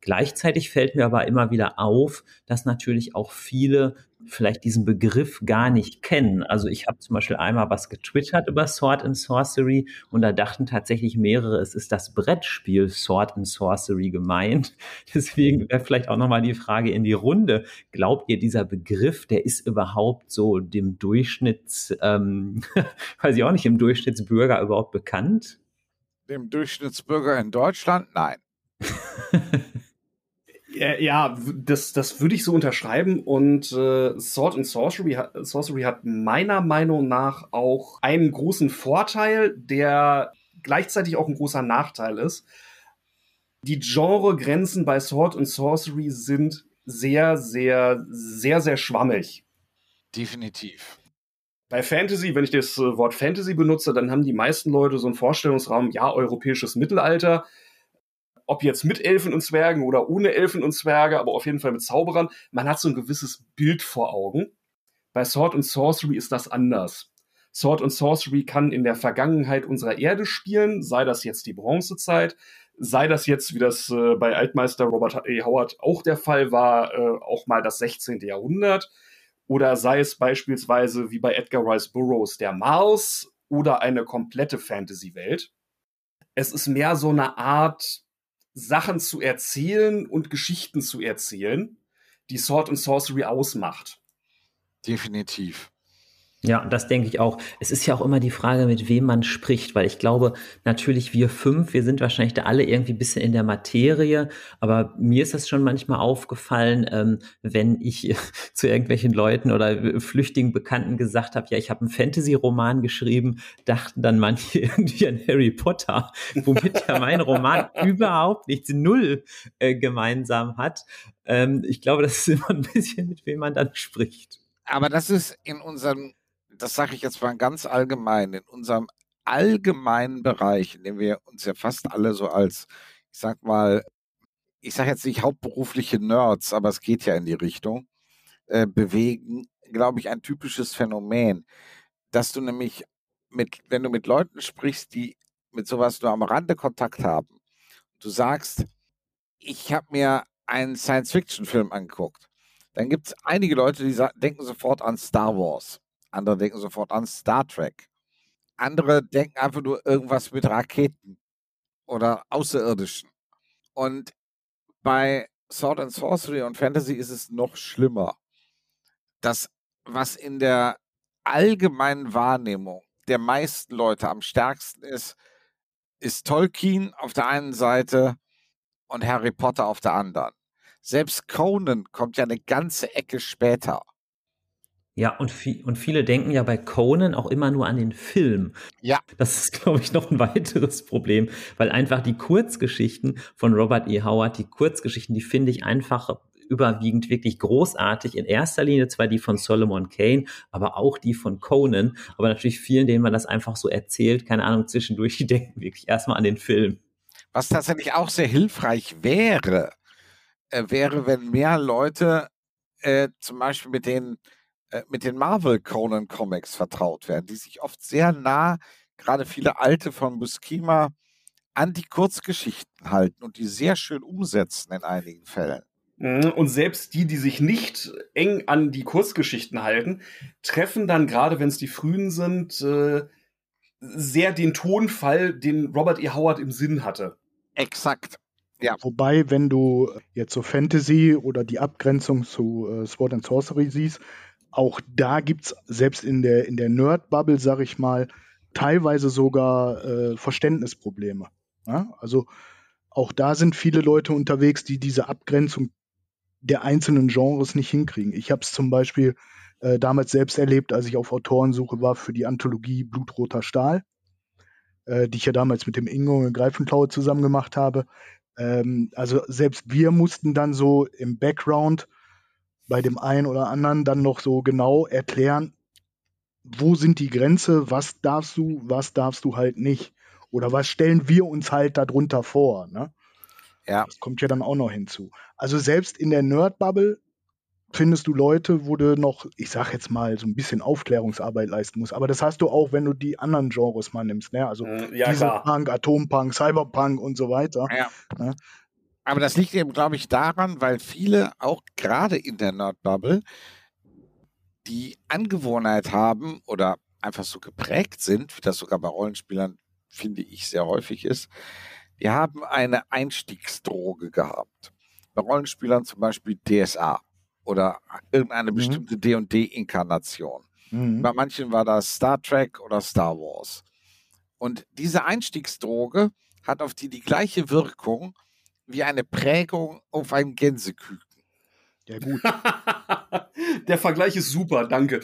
Gleichzeitig fällt mir aber immer wieder auf, dass natürlich auch viele vielleicht diesen Begriff gar nicht kennen. Also ich habe zum Beispiel einmal was getwittert über Sword and Sorcery und da dachten tatsächlich mehrere, es ist das Brettspiel Sword and Sorcery gemeint. Deswegen wäre vielleicht auch nochmal die Frage in die Runde. Glaubt ihr, dieser Begriff, der ist überhaupt so dem Durchschnitts, ähm, weiß ich auch nicht, im Durchschnittsbürger überhaupt bekannt? Dem Durchschnittsbürger in Deutschland? Nein. Ja, das, das würde ich so unterschreiben. Und äh, Sword and Sorcery, Sorcery hat meiner Meinung nach auch einen großen Vorteil, der gleichzeitig auch ein großer Nachteil ist. Die Genregrenzen bei Sword and Sorcery sind sehr, sehr, sehr, sehr schwammig. Definitiv. Bei Fantasy, wenn ich das äh, Wort Fantasy benutze, dann haben die meisten Leute so einen Vorstellungsraum, ja, europäisches Mittelalter ob jetzt mit Elfen und Zwergen oder ohne Elfen und Zwerge, aber auf jeden Fall mit Zauberern, man hat so ein gewisses Bild vor Augen. Bei Sword and Sorcery ist das anders. Sword and Sorcery kann in der Vergangenheit unserer Erde spielen, sei das jetzt die Bronzezeit, sei das jetzt, wie das äh, bei Altmeister Robert A. Howard auch der Fall war, äh, auch mal das 16. Jahrhundert, oder sei es beispielsweise wie bei Edgar Rice Burroughs der Mars oder eine komplette Fantasy-Welt. Es ist mehr so eine Art Sachen zu erzählen und Geschichten zu erzählen, die Sword and Sorcery ausmacht. Definitiv. Ja, das denke ich auch. Es ist ja auch immer die Frage, mit wem man spricht, weil ich glaube, natürlich wir fünf, wir sind wahrscheinlich da alle irgendwie ein bisschen in der Materie, aber mir ist das schon manchmal aufgefallen, ähm, wenn ich zu irgendwelchen Leuten oder flüchtigen Bekannten gesagt habe, ja, ich habe einen Fantasy-Roman geschrieben, dachten dann manche irgendwie an Harry Potter, womit ja mein Roman überhaupt nichts, null äh, gemeinsam hat. Ähm, ich glaube, das ist immer ein bisschen, mit wem man dann spricht. Aber das ist in unserem das sage ich jetzt mal ganz allgemein, in unserem allgemeinen Bereich, in dem wir uns ja fast alle so als, ich sag mal, ich sage jetzt nicht hauptberufliche Nerds, aber es geht ja in die Richtung, äh, bewegen, glaube ich, ein typisches Phänomen, dass du nämlich mit, wenn du mit Leuten sprichst, die mit sowas nur am Rande Kontakt haben, du sagst, ich habe mir einen Science-Fiction-Film angeguckt, dann gibt es einige Leute, die denken sofort an Star Wars. Andere denken sofort an Star Trek. Andere denken einfach nur irgendwas mit Raketen oder Außerirdischen. Und bei Sword and Sorcery und Fantasy ist es noch schlimmer. Das, was in der allgemeinen Wahrnehmung der meisten Leute am stärksten ist, ist Tolkien auf der einen Seite und Harry Potter auf der anderen. Selbst Conan kommt ja eine ganze Ecke später. Ja, und, viel, und viele denken ja bei Conan auch immer nur an den Film. Ja. Das ist, glaube ich, noch ein weiteres Problem, weil einfach die Kurzgeschichten von Robert E. Howard, die Kurzgeschichten, die finde ich einfach überwiegend wirklich großartig. In erster Linie zwar die von Solomon Kane, aber auch die von Conan. Aber natürlich vielen, denen man das einfach so erzählt, keine Ahnung, zwischendurch, die denken wirklich erstmal an den Film. Was tatsächlich auch sehr hilfreich wäre, äh, wäre, wenn mehr Leute äh, zum Beispiel mit den mit den Marvel Conan Comics vertraut werden, die sich oft sehr nah, gerade viele alte von Buscema, an die Kurzgeschichten halten und die sehr schön umsetzen in einigen Fällen. Mhm, und selbst die, die sich nicht eng an die Kurzgeschichten halten, treffen dann, gerade wenn es die frühen sind, äh, sehr den Tonfall, den Robert E. Howard im Sinn hatte. Exakt. Ja. Wobei, wenn du jetzt so Fantasy oder die Abgrenzung zu äh, Sword and Sorcery siehst, auch da gibt es selbst in der, in der Nerd-Bubble, sag ich mal, teilweise sogar äh, Verständnisprobleme. Ja? Also auch da sind viele Leute unterwegs, die diese Abgrenzung der einzelnen Genres nicht hinkriegen. Ich habe es zum Beispiel äh, damals selbst erlebt, als ich auf Autorensuche war für die Anthologie Blutroter Stahl, äh, die ich ja damals mit dem Ingo und Greifenklaue zusammen gemacht habe. Ähm, also selbst wir mussten dann so im Background bei dem einen oder anderen dann noch so genau erklären, wo sind die Grenze, was darfst du, was darfst du halt nicht. Oder was stellen wir uns halt darunter vor. Ne? Ja. Das kommt ja dann auch noch hinzu. Also selbst in der Nerd-Bubble findest du Leute, wo du noch, ich sag jetzt mal, so ein bisschen Aufklärungsarbeit leisten musst. Aber das hast du auch, wenn du die anderen Genres mal nimmst. Ne? Also mm, ja, Punk, Atompunk, Cyberpunk und so weiter. Ja. Ne? Aber das liegt eben, glaube ich, daran, weil viele auch gerade in der Nerdbubble die Angewohnheit haben oder einfach so geprägt sind, wie das sogar bei Rollenspielern, finde ich, sehr häufig ist, die haben eine Einstiegsdroge gehabt. Bei Rollenspielern zum Beispiel DSA oder irgendeine mhm. bestimmte D&D-Inkarnation. Mhm. Bei manchen war das Star Trek oder Star Wars. Und diese Einstiegsdroge hat auf die die gleiche Wirkung wie eine Prägung auf einem Gänseküken. Ja, gut. Der Vergleich ist super, danke.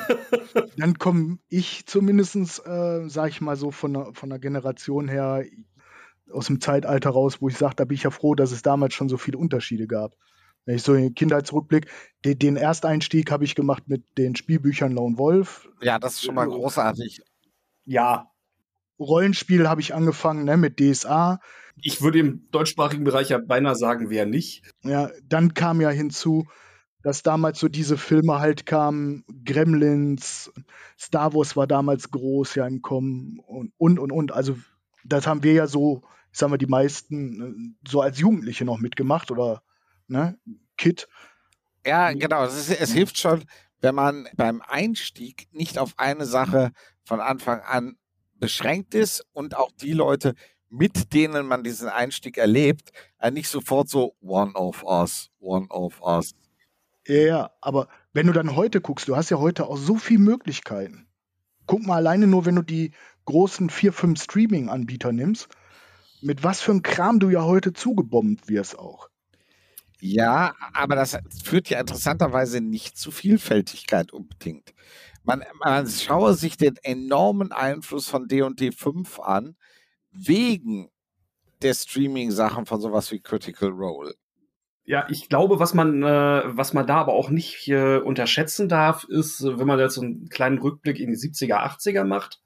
Dann komme ich zumindest, äh, sag ich mal so, von der, von der Generation her aus dem Zeitalter raus, wo ich sage, da bin ich ja froh, dass es damals schon so viele Unterschiede gab. Wenn ich so in den Kindheitsrückblick, den, den Ersteinstieg habe ich gemacht mit den Spielbüchern Lone Wolf. Ja, das ist schon mal großartig. Ja. Rollenspiel habe ich angefangen ne, mit DSA ich würde im deutschsprachigen Bereich ja beinahe sagen, wer nicht. Ja, dann kam ja hinzu, dass damals so diese Filme halt kamen, Gremlins, Star Wars war damals groß ja im Kommen und und und. und. Also das haben wir ja so, ich sag mal, die meisten so als Jugendliche noch mitgemacht oder ne, Kid. Ja, genau. Es, ist, es hilft schon, wenn man beim Einstieg nicht auf eine Sache von Anfang an beschränkt ist und auch die Leute, mit denen man diesen Einstieg erlebt, äh, nicht sofort so one of us, one of us. Ja, ja, aber wenn du dann heute guckst, du hast ja heute auch so viele Möglichkeiten. Guck mal alleine nur, wenn du die großen vier, fünf Streaming-Anbieter nimmst, mit was für ein Kram du ja heute zugebombt wirst auch. Ja, aber das führt ja interessanterweise nicht zu Vielfältigkeit unbedingt. Man, man schaue sich den enormen Einfluss von D&D 5 an, wegen der Streaming-Sachen von sowas wie Critical Role. Ja, ich glaube, was man, äh, was man da aber auch nicht äh, unterschätzen darf, ist, wenn man jetzt so einen kleinen Rückblick in die 70er, 80er macht.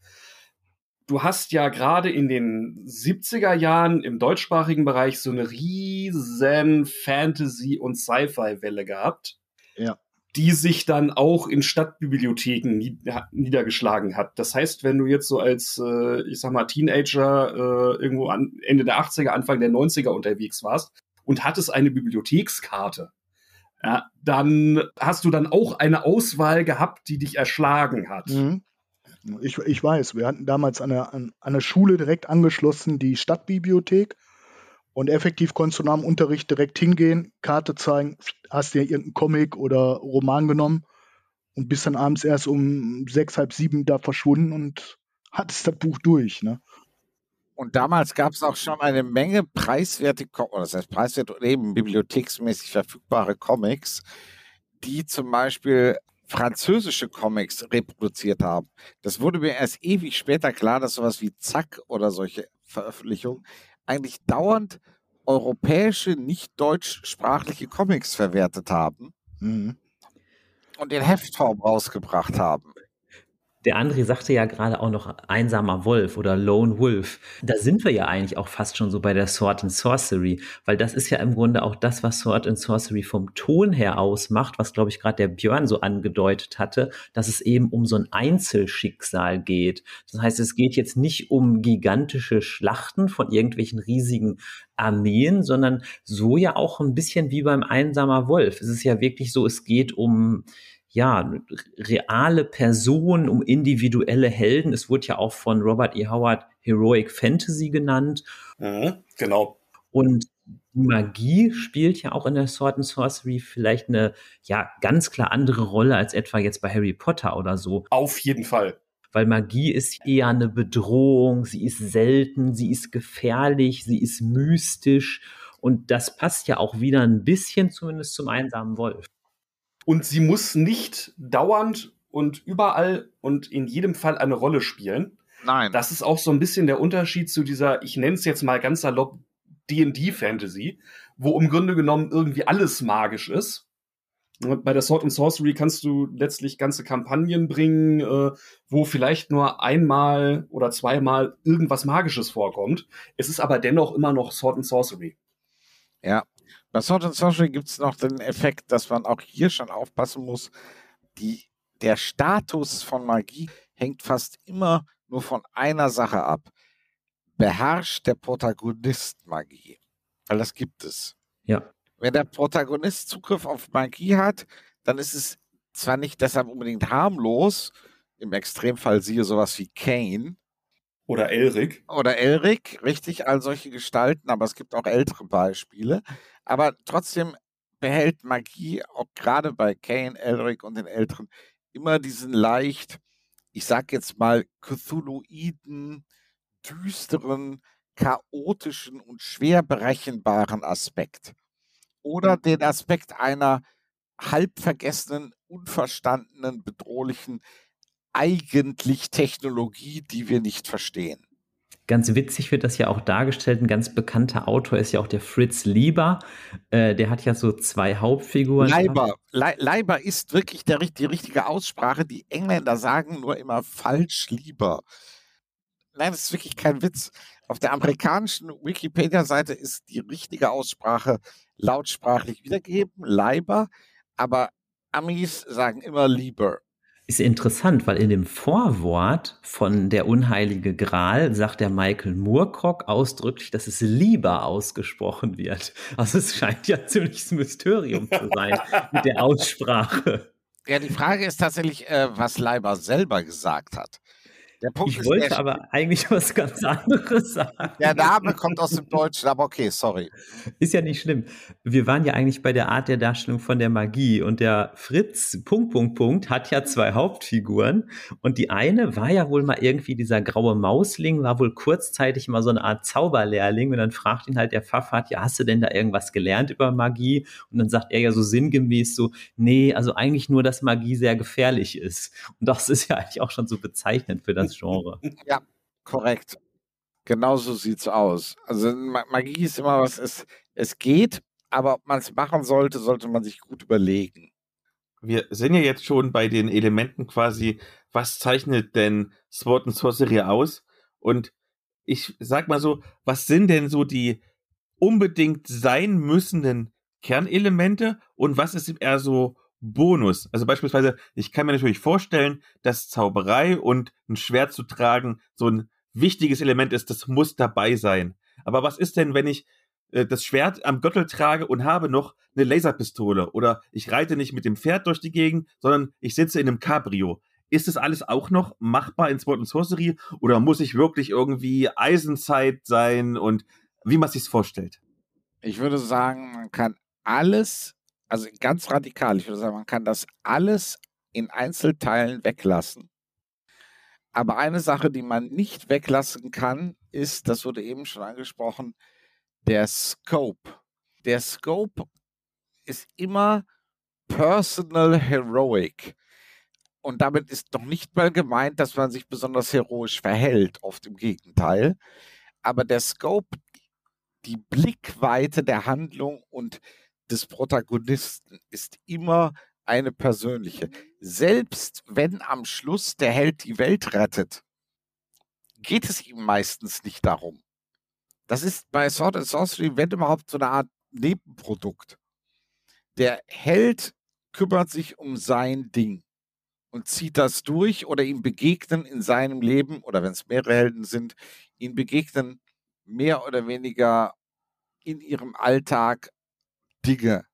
Du hast ja gerade in den 70er Jahren im deutschsprachigen Bereich so eine riesen Fantasy- und Sci-Fi-Welle gehabt. Ja. Die sich dann auch in Stadtbibliotheken niedergeschlagen hat. Das heißt, wenn du jetzt so als, äh, ich sag mal, Teenager äh, irgendwo an Ende der 80er, Anfang der 90er unterwegs warst, und hattest eine Bibliothekskarte, ja, dann hast du dann auch eine Auswahl gehabt, die dich erschlagen hat. Mhm. Ich, ich weiß, wir hatten damals an der, Schule direkt angeschlossen die Stadtbibliothek und effektiv konntest du nach dem Unterricht direkt hingehen, Karte zeigen, hast dir irgendeinen Comic oder Roman genommen und bist dann abends erst um sechs, halb sieben da verschwunden und hattest das Buch durch. Ne? Und damals gab es auch schon eine Menge preiswerte, oder das heißt preiswerte eben bibliotheksmäßig verfügbare Comics, die zum Beispiel französische Comics reproduziert haben. Das wurde mir erst ewig später klar, dass sowas wie Zack oder solche Veröffentlichungen eigentlich dauernd europäische, nicht deutschsprachliche Comics verwertet haben mhm. und in Heftform rausgebracht haben. Der André sagte ja gerade auch noch einsamer Wolf oder Lone Wolf. Da sind wir ja eigentlich auch fast schon so bei der Sword and Sorcery, weil das ist ja im Grunde auch das, was Sword and Sorcery vom Ton her ausmacht, was glaube ich gerade der Björn so angedeutet hatte, dass es eben um so ein Einzelschicksal geht. Das heißt, es geht jetzt nicht um gigantische Schlachten von irgendwelchen riesigen Armeen, sondern so ja auch ein bisschen wie beim einsamer Wolf. Es ist ja wirklich so, es geht um ja, reale Personen, um individuelle Helden. Es wurde ja auch von Robert E. Howard Heroic Fantasy genannt. Mhm, genau. Und Magie spielt ja auch in der Sword and Sorcery vielleicht eine, ja, ganz klar andere Rolle als etwa jetzt bei Harry Potter oder so. Auf jeden Fall. Weil Magie ist eher eine Bedrohung, sie ist selten, sie ist gefährlich, sie ist mystisch. Und das passt ja auch wieder ein bisschen zumindest zum einsamen Wolf. Und sie muss nicht dauernd und überall und in jedem Fall eine Rolle spielen. Nein. Das ist auch so ein bisschen der Unterschied zu dieser, ich nenne es jetzt mal ganz salopp, D&D-Fantasy, wo im Grunde genommen irgendwie alles magisch ist. Bei der Sword and Sorcery kannst du letztlich ganze Kampagnen bringen, äh, wo vielleicht nur einmal oder zweimal irgendwas Magisches vorkommt. Es ist aber dennoch immer noch Sword and Sorcery. Ja, bei Sword and Sorcery gibt es noch den Effekt, dass man auch hier schon aufpassen muss, die, der Status von Magie hängt fast immer nur von einer Sache ab. Beherrscht der Protagonist Magie? Weil das gibt es. Ja. Wenn der Protagonist Zugriff auf Magie hat, dann ist es zwar nicht deshalb unbedingt harmlos, im Extremfall siehe sowas wie Kane, oder Elric. Oder Elric, richtig, all solche Gestalten, aber es gibt auch ältere Beispiele. Aber trotzdem behält Magie, auch gerade bei Kane, Elric und den Älteren, immer diesen leicht, ich sag jetzt mal, Cthulhuiden, düsteren, chaotischen und schwer berechenbaren Aspekt. Oder mhm. den Aspekt einer halb vergessenen, unverstandenen, bedrohlichen eigentlich Technologie, die wir nicht verstehen. Ganz witzig wird das ja auch dargestellt. Ein ganz bekannter Autor ist ja auch der Fritz Lieber. Äh, der hat ja so zwei Hauptfiguren. Leiber. Le Leiber ist wirklich der, die richtige Aussprache. Die Engländer sagen nur immer falsch Lieber. Nein, das ist wirklich kein Witz. Auf der amerikanischen Wikipedia-Seite ist die richtige Aussprache lautsprachlich wiedergegeben, Leiber. Aber Amis sagen immer Lieber. Ist interessant, weil in dem Vorwort von Der unheilige Gral sagt der Michael Moorcock ausdrücklich, dass es lieber ausgesprochen wird. Also es scheint ja ziemliches Mysterium zu sein mit der Aussprache. Ja, die Frage ist tatsächlich, äh, was Leiber selber gesagt hat. Ich ist, wollte aber eigentlich was ganz anderes sagen. Der Name kommt aus dem Deutschen, aber okay, sorry. Ist ja nicht schlimm. Wir waren ja eigentlich bei der Art der Darstellung von der Magie und der Fritz, Punkt, Punkt, Punkt, hat ja zwei Hauptfiguren und die eine war ja wohl mal irgendwie dieser graue Mausling, war wohl kurzzeitig mal so eine Art Zauberlehrling und dann fragt ihn halt der Pfaffert, ja, hast du denn da irgendwas gelernt über Magie? Und dann sagt er ja so sinngemäß so, nee, also eigentlich nur, dass Magie sehr gefährlich ist. Und das ist ja eigentlich auch schon so bezeichnend für das Genre. Ja, korrekt. Genau so sieht's aus. Also Magie ist immer was, es, es geht, aber ob man es machen sollte, sollte man sich gut überlegen. Wir sind ja jetzt schon bei den Elementen quasi, was zeichnet denn Sword and Sorcery aus? Und ich sag mal so, was sind denn so die unbedingt sein müssenden Kernelemente und was ist eher so Bonus. Also beispielsweise, ich kann mir natürlich vorstellen, dass Zauberei und ein Schwert zu tragen so ein wichtiges Element ist, das muss dabei sein. Aber was ist denn, wenn ich äh, das Schwert am Gürtel trage und habe noch eine Laserpistole oder ich reite nicht mit dem Pferd durch die Gegend, sondern ich sitze in einem Cabrio. Ist das alles auch noch machbar in Sport und Sorcery oder muss ich wirklich irgendwie Eisenzeit sein und wie man sich's vorstellt? Ich würde sagen, man kann alles also ganz radikal. Ich würde sagen, man kann das alles in Einzelteilen weglassen. Aber eine Sache, die man nicht weglassen kann, ist, das wurde eben schon angesprochen, der Scope. Der Scope ist immer personal heroic. Und damit ist noch nicht mal gemeint, dass man sich besonders heroisch verhält, oft im Gegenteil. Aber der Scope, die Blickweite der Handlung und des Protagonisten ist immer eine persönliche. Selbst wenn am Schluss der Held die Welt rettet, geht es ihm meistens nicht darum. Das ist bei Sword and Sorcery, wenn überhaupt, so eine Art Nebenprodukt. Der Held kümmert sich um sein Ding und zieht das durch oder ihm begegnen in seinem Leben, oder wenn es mehrere Helden sind, ihm begegnen mehr oder weniger in ihrem Alltag Dinge.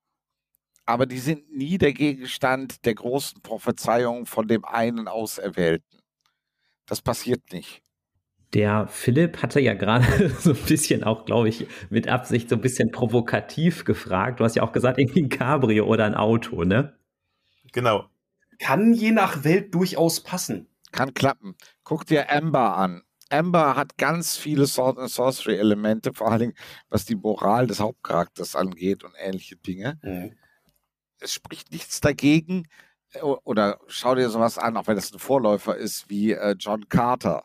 Aber die sind nie der Gegenstand der großen Prophezeiung von dem einen Auserwählten. Das passiert nicht. Der Philipp hatte ja gerade so ein bisschen auch, glaube ich, mit Absicht so ein bisschen provokativ gefragt. Du hast ja auch gesagt, irgendwie ein Cabrio oder ein Auto, ne? Genau. Kann je nach Welt durchaus passen. Kann klappen. Guck dir Amber an. Amber hat ganz viele Sword and Sorcery Elemente, vor allen Dingen was die Moral des Hauptcharakters angeht und ähnliche Dinge. Mhm. Es spricht nichts dagegen, äh, oder schau dir sowas an, auch wenn das ein Vorläufer ist, wie äh, John Carter.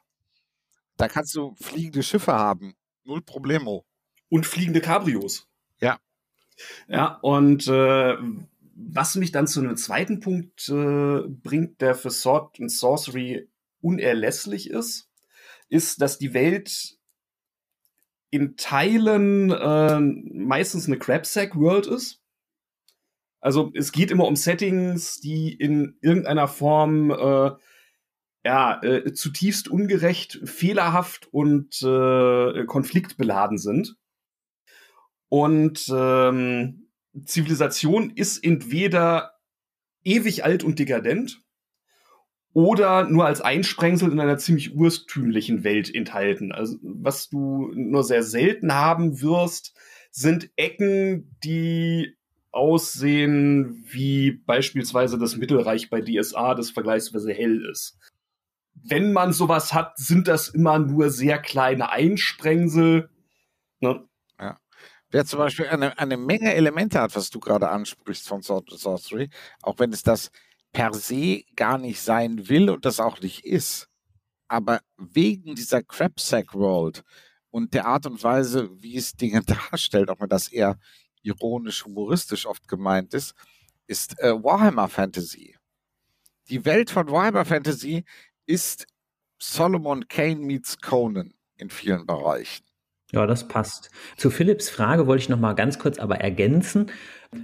Da kannst du fliegende Schiffe haben. Null Problemo. Und fliegende Cabrios. Ja. Ja, und äh, was mich dann zu einem zweiten Punkt äh, bringt, der für Sword and Sorcery unerlässlich ist, ist, dass die Welt in Teilen äh, meistens eine Crapsack-World ist. Also es geht immer um Settings, die in irgendeiner Form äh, ja, äh, zutiefst ungerecht, fehlerhaft und äh, konfliktbeladen sind. Und ähm, Zivilisation ist entweder ewig alt und dekadent oder nur als Einsprengsel in einer ziemlich urstümlichen Welt enthalten. Also was du nur sehr selten haben wirst, sind Ecken, die aussehen wie beispielsweise das Mittelreich bei DSA, das vergleichsweise hell ist. Wenn man sowas hat, sind das immer nur sehr kleine Einsprengsel. Ne? Ja. Wer zum Beispiel eine, eine Menge Elemente hat, was du gerade ansprichst von Sorcery, auch wenn es das per se gar nicht sein will und das auch nicht ist. Aber wegen dieser Crapsack World und der Art und Weise, wie es Dinge darstellt, auch wenn das eher ironisch, humoristisch oft gemeint ist, ist äh, Warhammer Fantasy. Die Welt von Warhammer Fantasy ist Solomon Kane meets Conan in vielen Bereichen. Ja, das passt. Zu Philipps Frage wollte ich noch mal ganz kurz aber ergänzen.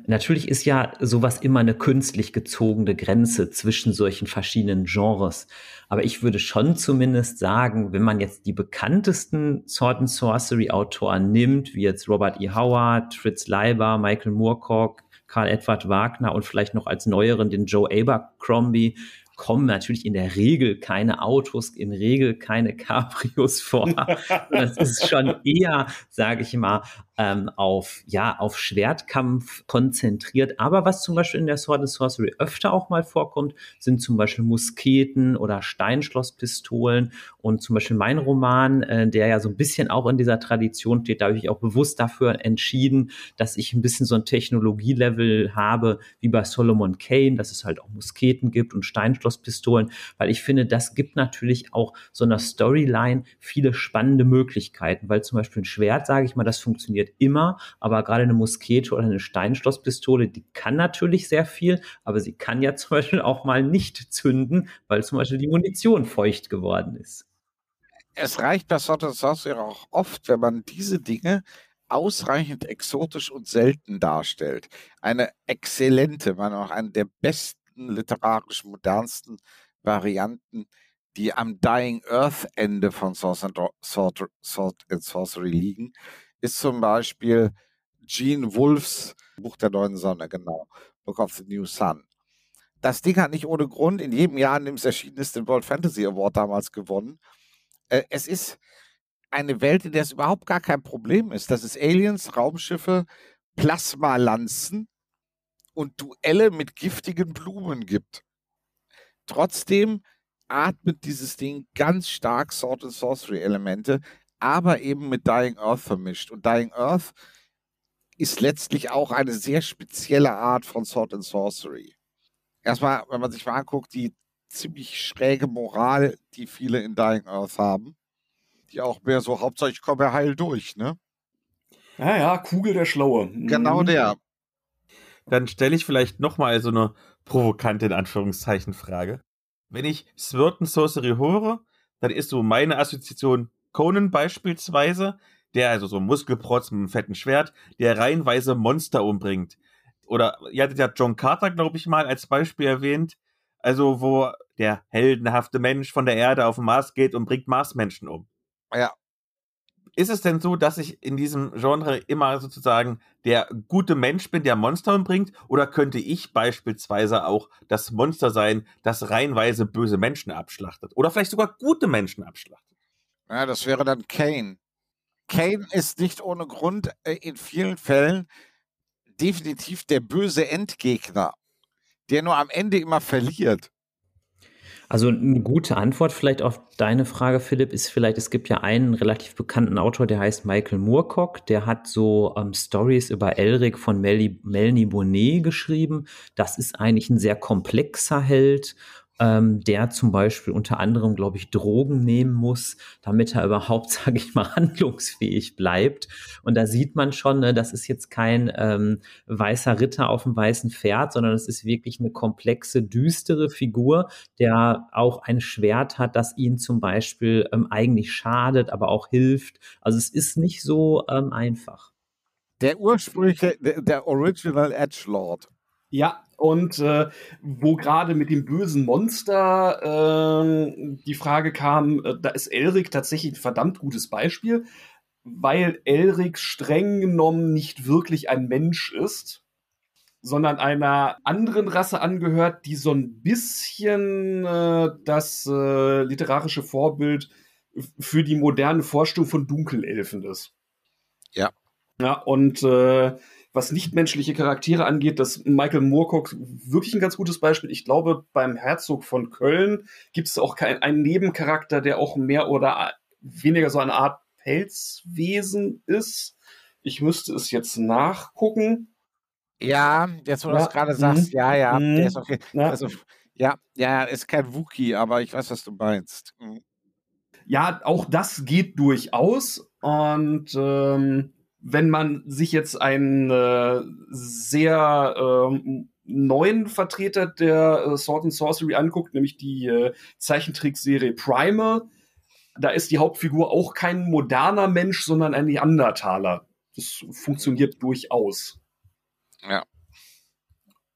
Natürlich ist ja sowas immer eine künstlich gezogene Grenze zwischen solchen verschiedenen Genres. Aber ich würde schon zumindest sagen, wenn man jetzt die bekanntesten Sword and Sorcery Autoren nimmt, wie jetzt Robert E. Howard, Fritz Leiber, Michael Moorcock, Karl Edward Wagner und vielleicht noch als neueren den Joe Abercrombie, kommen natürlich in der Regel keine Autos, in Regel keine Cabrios vor. das ist schon eher, sage ich mal, ähm, auf, ja, auf Schwertkampf konzentriert. Aber was zum Beispiel in der Sword and Sorcery öfter auch mal vorkommt, sind zum Beispiel Musketen oder Steinschlosspistolen. Und zum Beispiel mein Roman, äh, der ja so ein bisschen auch in dieser Tradition steht, da habe ich auch bewusst dafür entschieden, dass ich ein bisschen so ein Technologielevel habe, wie bei Solomon Kane, dass es halt auch Musketen gibt und Steinschlosspistolen, weil ich finde, das gibt natürlich auch so einer Storyline viele spannende Möglichkeiten, weil zum Beispiel ein Schwert, sage ich mal, das funktioniert funktioniert immer, aber gerade eine Muskete oder eine Steinschlosspistole, die kann natürlich sehr viel, aber sie kann ja zum Beispiel auch mal nicht zünden, weil zum Beispiel die Munition feucht geworden ist. Es reicht bei Sword Sorcery auch oft, wenn man diese Dinge ausreichend exotisch und selten darstellt. Eine exzellente, man auch eine der besten literarisch modernsten Varianten, die am Dying Earth Ende von Sword and Sorcery liegen, ist zum Beispiel Gene Wolfs Buch der neuen Sonne, genau. Book of the New Sun. Das Ding hat nicht ohne Grund in jedem Jahr, in dem es erschienen ist, den World Fantasy Award damals gewonnen. Äh, es ist eine Welt, in der es überhaupt gar kein Problem ist, dass es Aliens, Raumschiffe, Plasmalanzen und Duelle mit giftigen Blumen gibt. Trotzdem atmet dieses Ding ganz stark Sword and Sorcery Elemente, aber eben mit Dying Earth vermischt. Und Dying Earth ist letztlich auch eine sehr spezielle Art von Sword and Sorcery. Erstmal, wenn man sich mal anguckt, die ziemlich schräge Moral, die viele in Dying Earth haben, die auch mehr so, Hauptsache ich komme heil durch, ne? Ja, ja, Kugel der Schlaue. Mhm. Genau der. Dann stelle ich vielleicht nochmal so eine provokante, in Anführungszeichen, Frage. Wenn ich Sword and Sorcery höre, dann ist so meine Assoziation Conan beispielsweise, der also so ein Muskelprotz mit einem fetten Schwert, der reihenweise Monster umbringt. Oder ihr hattet ja John Carter, glaube ich, mal als Beispiel erwähnt. Also, wo der heldenhafte Mensch von der Erde auf den Mars geht und bringt Marsmenschen um. Ja. Ist es denn so, dass ich in diesem Genre immer sozusagen der gute Mensch bin, der Monster umbringt? Oder könnte ich beispielsweise auch das Monster sein, das reihenweise böse Menschen abschlachtet? Oder vielleicht sogar gute Menschen abschlachtet? Ja, das wäre dann Kane. Kane ist nicht ohne Grund äh, in vielen Fällen definitiv der böse Endgegner, der nur am Ende immer verliert. Also eine gute Antwort vielleicht auf deine Frage, Philipp, ist vielleicht, es gibt ja einen relativ bekannten Autor, der heißt Michael Moorcock, der hat so ähm, Stories über Elric von Melanie Bonnet geschrieben. Das ist eigentlich ein sehr komplexer Held ähm, der zum Beispiel unter anderem, glaube ich, Drogen nehmen muss, damit er überhaupt, sage ich mal, handlungsfähig bleibt. Und da sieht man schon, ne, das ist jetzt kein ähm, weißer Ritter auf dem weißen Pferd, sondern es ist wirklich eine komplexe, düstere Figur, der auch ein Schwert hat, das ihn zum Beispiel ähm, eigentlich schadet, aber auch hilft. Also es ist nicht so ähm, einfach. Der ursprüngliche, der, der Original Edge Lord. Ja, und äh, wo gerade mit dem bösen Monster äh, die Frage kam, äh, da ist Elric tatsächlich ein verdammt gutes Beispiel, weil Elric streng genommen nicht wirklich ein Mensch ist, sondern einer anderen Rasse angehört, die so ein bisschen äh, das äh, literarische Vorbild für die moderne Vorstellung von Dunkelelfen ist. Ja. Ja, und äh, was nichtmenschliche Charaktere angeht, dass Michael Moorcock wirklich ein ganz gutes Beispiel. Ich glaube, beim Herzog von Köln gibt es auch keinen einen Nebencharakter, der auch mehr oder weniger so eine Art Pelzwesen ist. Ich müsste es jetzt nachgucken. Ja, jetzt wo du das gerade sagst, mhm. ja, ja, mhm. der ist okay. Ja. Also, ja, ja, ist kein Wookie, aber ich weiß, was du meinst. Mhm. Ja, auch das geht durchaus. Und ähm, wenn man sich jetzt einen äh, sehr äh, neuen Vertreter der äh, Sword and Sorcery anguckt, nämlich die äh, Zeichentrickserie Primal, da ist die Hauptfigur auch kein moderner Mensch, sondern ein Neandertaler. Das funktioniert durchaus. Ja.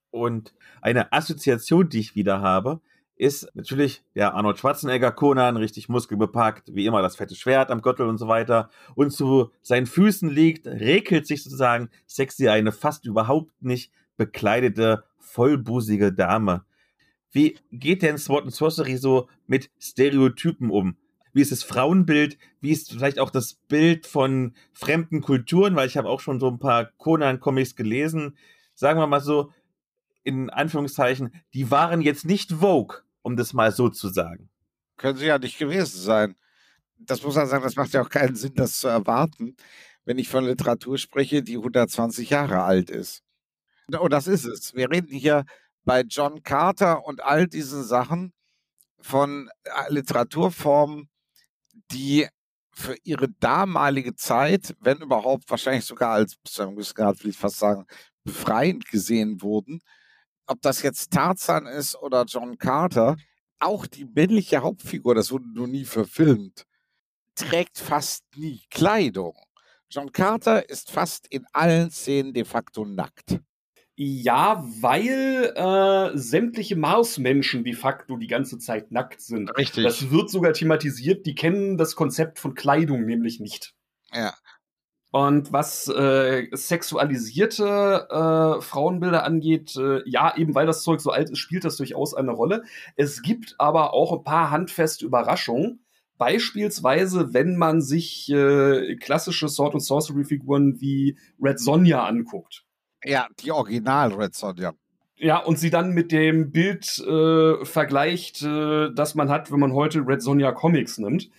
Und eine Assoziation, die ich wieder habe, ist natürlich der Arnold Schwarzenegger Conan, richtig muskelbepackt, wie immer das fette Schwert am Gürtel und so weiter. Und zu seinen Füßen liegt, regelt sich sozusagen sexy eine fast überhaupt nicht bekleidete, vollbusige Dame. wie geht denn Sword and Sorcery so mit Stereotypen um? Wie ist das Frauenbild? Wie ist vielleicht auch das Bild von fremden Kulturen? Weil ich habe auch schon so ein paar Conan-Comics gelesen. Sagen wir mal so, in Anführungszeichen, die waren jetzt nicht Vogue, um das mal so zu sagen. Können sie ja nicht gewesen sein. Das muss man sagen, das macht ja auch keinen Sinn, das zu erwarten, wenn ich von Literatur spreche, die 120 Jahre alt ist. Und das ist es. Wir reden hier bei John Carter und all diesen Sachen von äh, Literaturformen, die für ihre damalige Zeit, wenn überhaupt wahrscheinlich sogar als, zu einem gewissen Grad will ich fast sagen, befreiend gesehen wurden. Ob das jetzt Tarzan ist oder John Carter, auch die männliche Hauptfigur, das wurde nur nie verfilmt, trägt fast nie Kleidung. John Carter ist fast in allen Szenen de facto nackt. Ja, weil äh, sämtliche Marsmenschen de facto die ganze Zeit nackt sind. Richtig. Das wird sogar thematisiert. Die kennen das Konzept von Kleidung nämlich nicht. Ja. Und was äh, sexualisierte äh, Frauenbilder angeht, äh, ja, eben weil das Zeug so alt ist, spielt das durchaus eine Rolle. Es gibt aber auch ein paar handfeste Überraschungen. Beispielsweise, wenn man sich äh, klassische Sword and Sorcery Figuren wie Red Sonja anguckt. Ja, die Original Red Sonja. Ja, und sie dann mit dem Bild äh, vergleicht, äh, das man hat, wenn man heute Red Sonja Comics nimmt.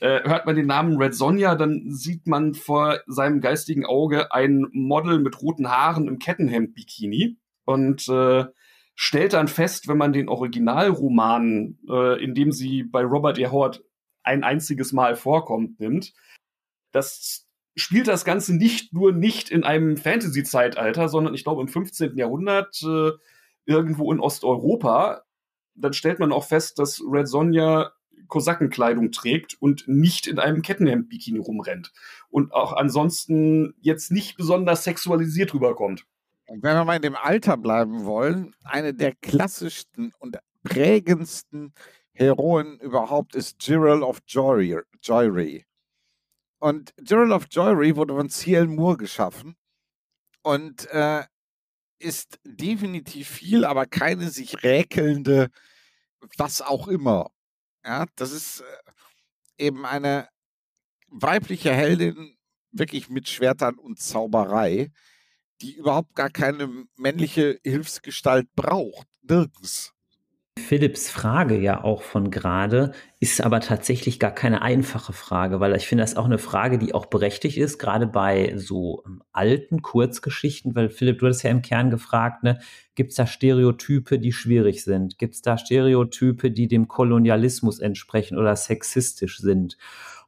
Äh, hört man den Namen Red Sonja, dann sieht man vor seinem geistigen Auge ein Model mit roten Haaren im Kettenhemd-Bikini und äh, stellt dann fest, wenn man den Originalroman, äh, in dem sie bei Robert E. Howard ein einziges Mal vorkommt, nimmt, dass spielt das Ganze nicht nur nicht in einem Fantasy-Zeitalter, sondern ich glaube im 15. Jahrhundert äh, irgendwo in Osteuropa. Dann stellt man auch fest, dass Red Sonja Kosakenkleidung trägt und nicht in einem Kettenhemd-Bikini rumrennt. Und auch ansonsten jetzt nicht besonders sexualisiert rüberkommt. Wenn wir mal in dem Alter bleiben wollen, eine der klassischsten und prägendsten Heroen überhaupt ist Gerald of Joyry. Und Gerald of Joyry wurde von C.L. Moore geschaffen und äh, ist definitiv viel, aber keine sich räkelnde, was auch immer. Ja, das ist äh, eben eine weibliche Heldin, wirklich mit Schwertern und Zauberei, die überhaupt gar keine männliche Hilfsgestalt braucht. Nirgends. Philipps Frage ja auch von gerade ist aber tatsächlich gar keine einfache Frage, weil ich finde das auch eine Frage, die auch berechtigt ist, gerade bei so ähm, alten Kurzgeschichten, weil Philipp, du hast ja im Kern gefragt, ne, gibt es da Stereotype, die schwierig sind? Gibt es da Stereotype, die dem Kolonialismus entsprechen oder sexistisch sind?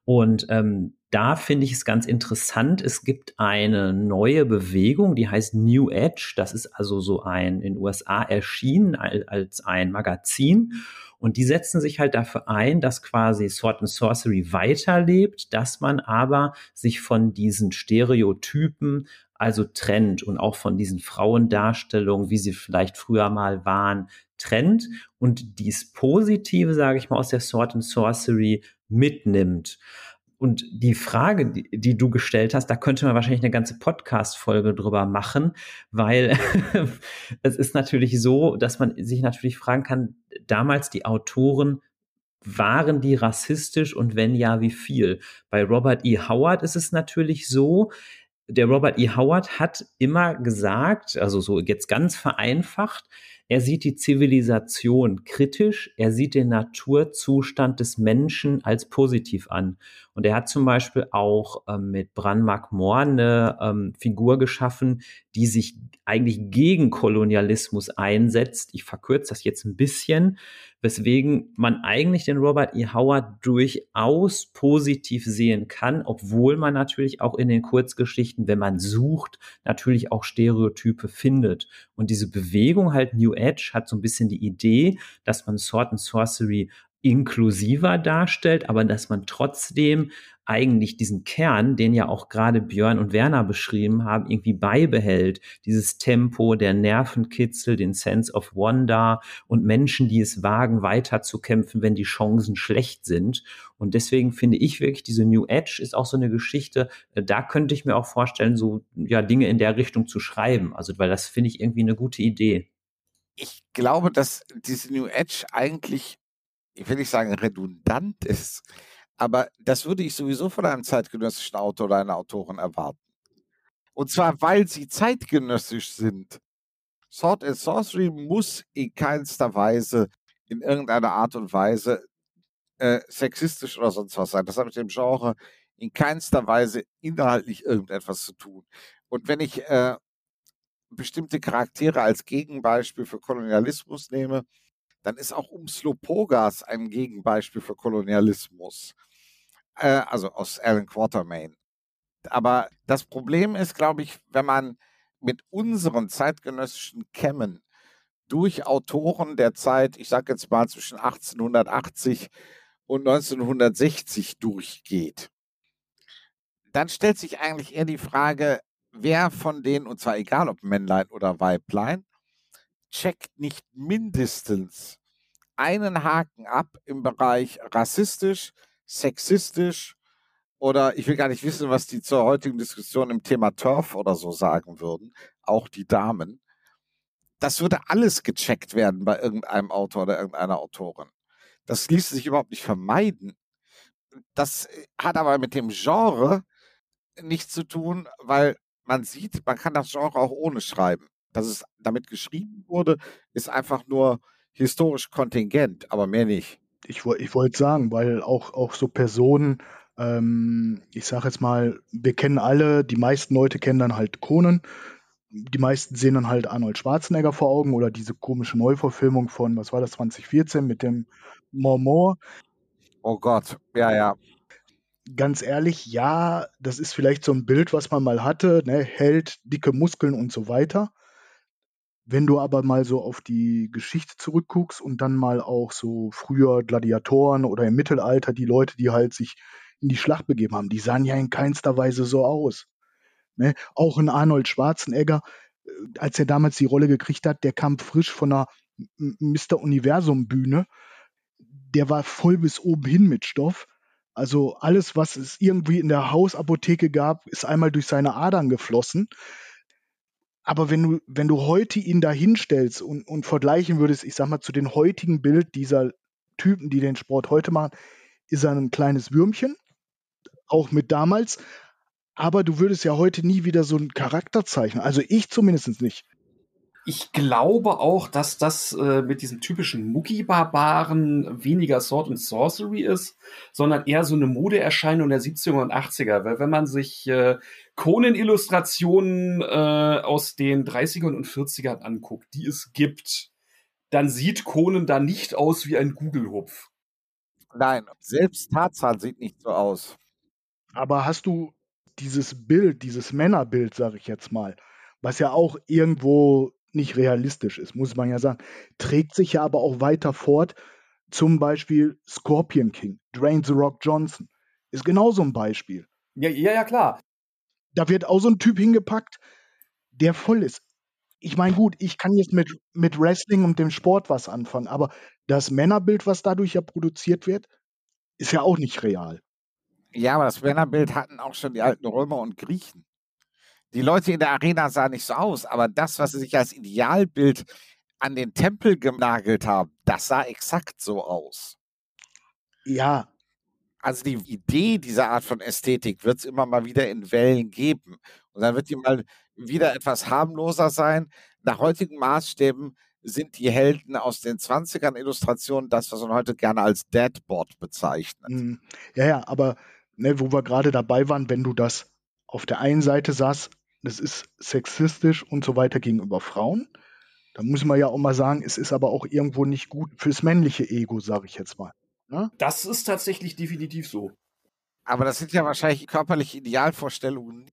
Und ähm, da finde ich es ganz interessant. Es gibt eine neue Bewegung, die heißt New Edge. Das ist also so ein in den USA erschienen als ein Magazin. Und die setzen sich halt dafür ein, dass quasi Sword and Sorcery weiterlebt, dass man aber sich von diesen Stereotypen also trennt und auch von diesen Frauendarstellungen, wie sie vielleicht früher mal waren, trennt und dies Positive, sage ich mal, aus der Sword and Sorcery mitnimmt. Und die Frage, die, die, du gestellt hast, da könnte man wahrscheinlich eine ganze Podcast-Folge drüber machen, weil es ist natürlich so, dass man sich natürlich fragen kann, damals die Autoren, waren die rassistisch und wenn ja, wie viel? Bei Robert E. Howard ist es natürlich so, der Robert E. Howard hat immer gesagt, also so jetzt ganz vereinfacht, er sieht die Zivilisation kritisch, er sieht den Naturzustand des Menschen als positiv an. Und er hat zum Beispiel auch ähm, mit Branmark Moore eine ähm, Figur geschaffen, die sich eigentlich gegen Kolonialismus einsetzt. Ich verkürze das jetzt ein bisschen, weswegen man eigentlich den Robert E. Howard durchaus positiv sehen kann, obwohl man natürlich auch in den Kurzgeschichten, wenn man sucht, natürlich auch Stereotype findet. Und diese Bewegung halt New Edge hat so ein bisschen die Idee, dass man Sword and Sorcery inklusiver darstellt, aber dass man trotzdem eigentlich diesen Kern, den ja auch gerade Björn und Werner beschrieben haben, irgendwie beibehält. Dieses Tempo, der Nervenkitzel, den Sense of Wonder und Menschen, die es wagen, weiterzukämpfen, wenn die Chancen schlecht sind. Und deswegen finde ich wirklich, diese New Edge ist auch so eine Geschichte, äh, da könnte ich mir auch vorstellen, so ja Dinge in der Richtung zu schreiben. Also, weil das finde ich irgendwie eine gute Idee. ich glaube, dass diese New Edge eigentlich, ich will nicht sagen redundant ist, aber das würde ich sowieso von einem zeitgenössischen Autor oder einer Autorin erwarten. Und zwar, weil sie zeitgenössisch sind. Sword and Sorcery muss in keinster Weise in irgendeiner Art und Weise äh, sexistisch oder sonst was sein. Das hat mit dem Genre in keinster Weise inhaltlich irgendetwas zu tun. Und wenn ich äh, bestimmte Charaktere als Gegenbeispiel für Kolonialismus nehme, dann ist auch Umslopogas ein Gegenbeispiel für Kolonialismus. Äh, also aus Alan Quatermain. Aber das Problem ist, glaube ich, wenn man mit unseren zeitgenössischen Kämmen durch Autoren der Zeit, ich sage jetzt mal zwischen 1880 und 1960 durchgeht, dann stellt sich eigentlich eher die Frage, wer von denen, und zwar egal ob Männlein oder Weiblein, checkt nicht mindestens einen Haken ab im Bereich rassistisch, sexistisch oder ich will gar nicht wissen, was die zur heutigen Diskussion im Thema Turf oder so sagen würden, auch die Damen. Das würde alles gecheckt werden bei irgendeinem Autor oder irgendeiner Autorin. Das ließe sich überhaupt nicht vermeiden. Das äh, hat aber mit dem Genre nichts zu tun, weil man sieht, man kann das Genre auch ohne schreiben. Dass es damit geschrieben wurde, ist einfach nur historisch kontingent, aber mehr nicht. Ich, ich wollte sagen, weil auch, auch so Personen, ähm, ich sage jetzt mal, wir kennen alle, die meisten Leute kennen dann halt Conan. Die meisten sehen dann halt Arnold Schwarzenegger vor Augen oder diese komische Neuverfilmung von, was war das, 2014 mit dem Mormor. Oh Gott, ja, ja ganz ehrlich, ja, das ist vielleicht so ein Bild, was man mal hatte, ne? Held, dicke Muskeln und so weiter. Wenn du aber mal so auf die Geschichte zurückguckst und dann mal auch so früher Gladiatoren oder im Mittelalter die Leute, die halt sich in die Schlacht begeben haben, die sahen ja in keinster Weise so aus. Ne? Auch ein Arnold Schwarzenegger, äh, als er damals die Rolle gekriegt hat, der kam frisch von einer Mr. Universum Bühne. Der war voll bis oben hin mit Stoff also alles, was es irgendwie in der Hausapotheke gab, ist einmal durch seine Adern geflossen. Aber wenn du, wenn du heute ihn da hinstellst und, und vergleichen würdest, ich sag mal, zu dem heutigen Bild dieser Typen, die den Sport heute machen, ist er ein kleines Würmchen, auch mit damals. Aber du würdest ja heute nie wieder so einen Charakter zeichnen. Also ich zumindest nicht. Ich glaube auch, dass das äh, mit diesen typischen Mucki-Barbaren weniger Sword and Sorcery ist, sondern eher so eine Modeerscheinung der 70er und 80er. Weil wenn man sich äh, Conan-Illustrationen äh, aus den 30ern und 40ern anguckt, die es gibt, dann sieht Conan da nicht aus wie ein Google-Hupf. Nein, selbst Tarzan sieht nicht so aus. Aber hast du dieses Bild, dieses Männerbild, sag ich jetzt mal, was ja auch irgendwo nicht realistisch ist, muss man ja sagen. Trägt sich ja aber auch weiter fort. Zum Beispiel Scorpion King, Dwayne The Rock Johnson. Ist genauso ein Beispiel. Ja, ja, ja, klar. Da wird auch so ein Typ hingepackt, der voll ist. Ich meine, gut, ich kann jetzt mit, mit Wrestling und dem Sport was anfangen, aber das Männerbild, was dadurch ja produziert wird, ist ja auch nicht real. Ja, aber das Männerbild hatten auch schon die alten Römer und Griechen. Die Leute in der Arena sahen nicht so aus, aber das, was sie sich als Idealbild an den Tempel genagelt haben, das sah exakt so aus. Ja. Also die Idee dieser Art von Ästhetik wird es immer mal wieder in Wellen geben. Und dann wird die mal wieder etwas harmloser sein. Nach heutigen Maßstäben sind die Helden aus den 20ern Illustrationen das, was man heute gerne als Deadbot bezeichnet. Hm. Ja, ja, aber ne, wo wir gerade dabei waren, wenn du das auf der einen Seite sahst, das ist sexistisch und so weiter gegenüber Frauen. Da muss man ja auch mal sagen, es ist aber auch irgendwo nicht gut fürs männliche Ego, sage ich jetzt mal. Ne? Das ist tatsächlich definitiv so. Aber das sind ja wahrscheinlich körperliche Idealvorstellungen.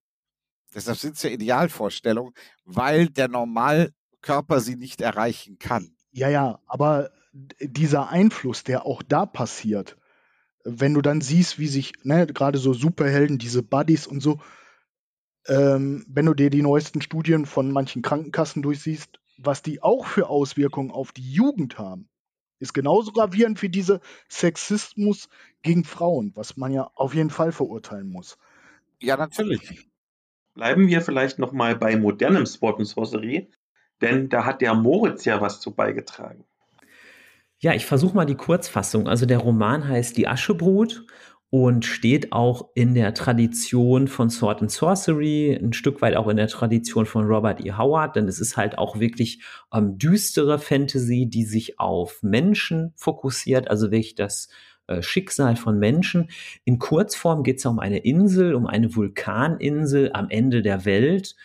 Deshalb sind es ja Idealvorstellungen, weil der Normalkörper sie nicht erreichen kann. Ja, ja, aber dieser Einfluss, der auch da passiert, wenn du dann siehst, wie sich ne, gerade so Superhelden, diese Buddies und so, ähm, wenn du dir die neuesten Studien von manchen Krankenkassen durchsiehst, was die auch für Auswirkungen auf die Jugend haben, ist genauso gravierend wie dieser Sexismus gegen Frauen, was man ja auf jeden Fall verurteilen muss. Ja, natürlich. Bleiben wir vielleicht noch mal bei modernem Sport und Sorcery. denn da hat der Moritz ja was zu beigetragen. Ja, ich versuche mal die Kurzfassung. Also der Roman heißt Die Aschebrut und steht auch in der Tradition von Sword and Sorcery, ein Stück weit auch in der Tradition von Robert E. Howard, denn es ist halt auch wirklich ähm, düstere Fantasy, die sich auf Menschen fokussiert, also wirklich das äh, Schicksal von Menschen. In Kurzform geht es um eine Insel, um eine Vulkaninsel am Ende der Welt.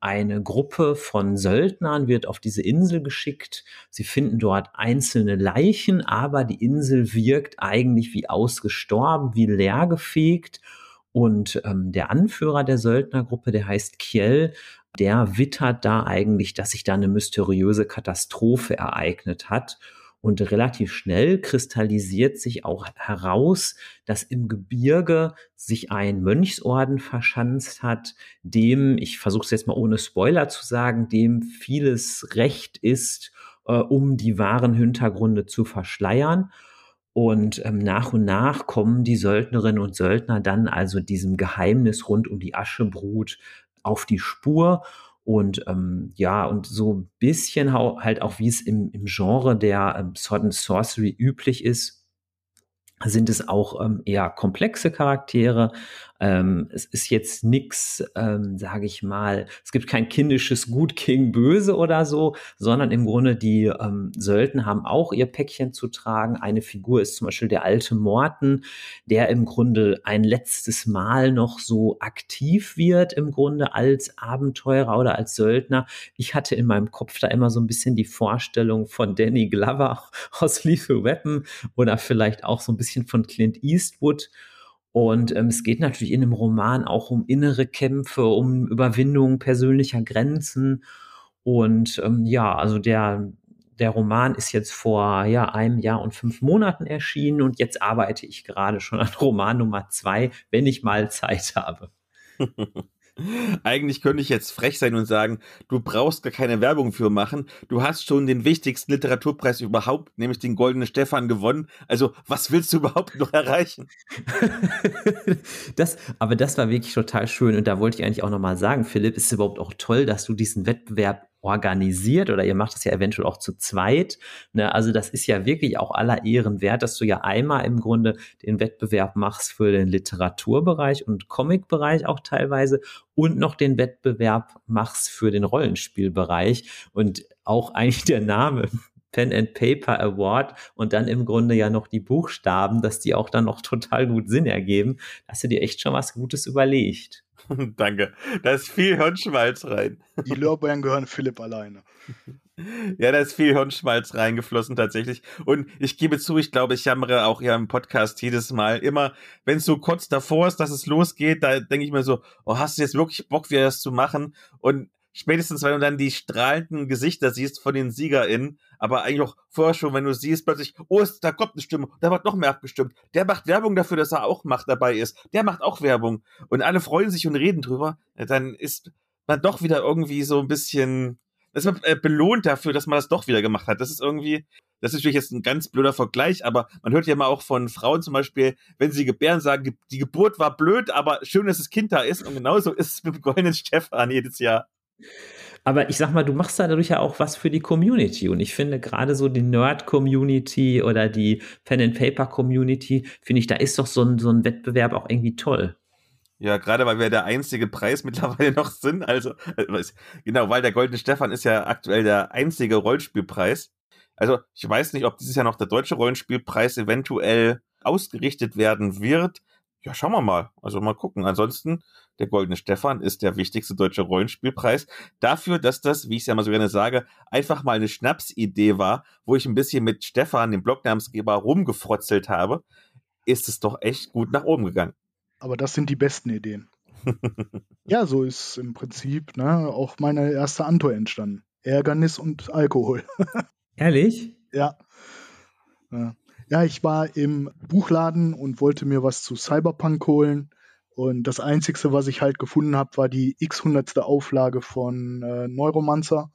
Eine Gruppe von Söldnern wird auf diese Insel geschickt. Sie finden dort einzelne Leichen, aber die Insel wirkt eigentlich wie ausgestorben, wie leergefegt. Und ähm, der Anführer der Söldnergruppe, der heißt Kiel, der wittert da eigentlich, dass sich da eine mysteriöse Katastrophe ereignet hat. Und relativ schnell kristallisiert sich auch heraus, dass im Gebirge sich ein Mönchsorden verschanzt hat, dem, ich versuche es jetzt mal ohne Spoiler zu sagen, dem vieles recht ist, äh, um die wahren Hintergründe zu verschleiern. Und ähm, nach und nach kommen die Söldnerinnen und Söldner dann also diesem Geheimnis rund um die Aschebrut auf die Spur und ähm, ja, und so ein bisschen halt auch, wie es im, im Genre der ähm, Sword and Sorcery üblich ist, sind es auch ähm, eher komplexe Charaktere. Ähm, es ist jetzt nix, ähm, sage ich mal, es gibt kein kindisches Gut King Böse oder so, sondern im Grunde die ähm, Söldner haben auch ihr Päckchen zu tragen. Eine Figur ist zum Beispiel der alte Morten, der im Grunde ein letztes Mal noch so aktiv wird, im Grunde als Abenteurer oder als Söldner. Ich hatte in meinem Kopf da immer so ein bisschen die Vorstellung von Danny Glover aus Lethal Weapon oder vielleicht auch so ein bisschen von Clint Eastwood. Und ähm, es geht natürlich in dem Roman auch um innere Kämpfe, um Überwindung persönlicher Grenzen. Und ähm, ja, also der, der Roman ist jetzt vor ja, einem Jahr und fünf Monaten erschienen und jetzt arbeite ich gerade schon an Roman Nummer zwei, wenn ich mal Zeit habe. Eigentlich könnte ich jetzt frech sein und sagen, du brauchst gar keine Werbung für machen. Du hast schon den wichtigsten Literaturpreis überhaupt, nämlich den Goldenen Stefan gewonnen. Also, was willst du überhaupt noch erreichen? das, aber das war wirklich total schön. Und da wollte ich eigentlich auch nochmal sagen, Philipp, ist es überhaupt auch toll, dass du diesen Wettbewerb organisiert oder ihr macht das ja eventuell auch zu zweit. Ne? Also das ist ja wirklich auch aller Ehren wert, dass du ja einmal im Grunde den Wettbewerb machst für den Literaturbereich und Comicbereich auch teilweise und noch den Wettbewerb machst für den Rollenspielbereich und auch eigentlich der Name Pen and Paper Award und dann im Grunde ja noch die Buchstaben, dass die auch dann noch total gut Sinn ergeben. Da hast du dir echt schon was Gutes überlegt. Danke. Da ist viel Hirnschmalz rein. Die Lorbeeren gehören Philipp alleine. Ja, da ist viel Hirnschmalz reingeflossen tatsächlich. Und ich gebe zu, ich glaube, ich jammere auch ja im Podcast jedes Mal immer, wenn es so kurz davor ist, dass es losgeht, da denke ich mir so, oh, hast du jetzt wirklich Bock, wieder das zu machen? Und spätestens, wenn du dann die strahlenden Gesichter siehst von den SiegerInnen, aber eigentlich auch vorher schon, wenn du siehst plötzlich, oh, da kommt eine Stimme, da wird noch mehr abgestimmt. Der macht Werbung dafür, dass er auch macht dabei ist. Der macht auch Werbung. Und alle freuen sich und reden drüber. Dann ist man doch wieder irgendwie so ein bisschen, ist man äh, belohnt dafür, dass man das doch wieder gemacht hat. Das ist irgendwie, das ist natürlich jetzt ein ganz blöder Vergleich, aber man hört ja mal auch von Frauen zum Beispiel, wenn sie gebären, sagen, die Geburt war blöd, aber schön, dass das Kind da ist. Und genauso ist es mit dem goldenen Stefan jedes Jahr. Aber ich sag mal, du machst dadurch ja auch was für die Community. Und ich finde gerade so die Nerd-Community oder die Pen-and-Paper-Community, finde ich, da ist doch so ein, so ein Wettbewerb auch irgendwie toll. Ja, gerade weil wir der einzige Preis mittlerweile noch sind. Also, äh, genau, weil der Goldene Stefan ist ja aktuell der einzige Rollspielpreis. Also, ich weiß nicht, ob dieses Jahr noch der deutsche Rollenspielpreis eventuell ausgerichtet werden wird. Ja, schauen wir mal. Also mal gucken. Ansonsten, der Goldene Stefan ist der wichtigste deutsche Rollenspielpreis. Dafür, dass das, wie ich es ja mal so gerne sage, einfach mal eine Schnapsidee war, wo ich ein bisschen mit Stefan, dem Blognamensgeber, rumgefrotzelt habe, ist es doch echt gut nach oben gegangen. Aber das sind die besten Ideen. ja, so ist im Prinzip ne, auch meine erste Antwort entstanden. Ärgernis und Alkohol. Ehrlich? Ja. ja. Ja, ich war im Buchladen und wollte mir was zu Cyberpunk holen. Und das Einzige, was ich halt gefunden habe, war die x-hundertste Auflage von äh, Neuromancer.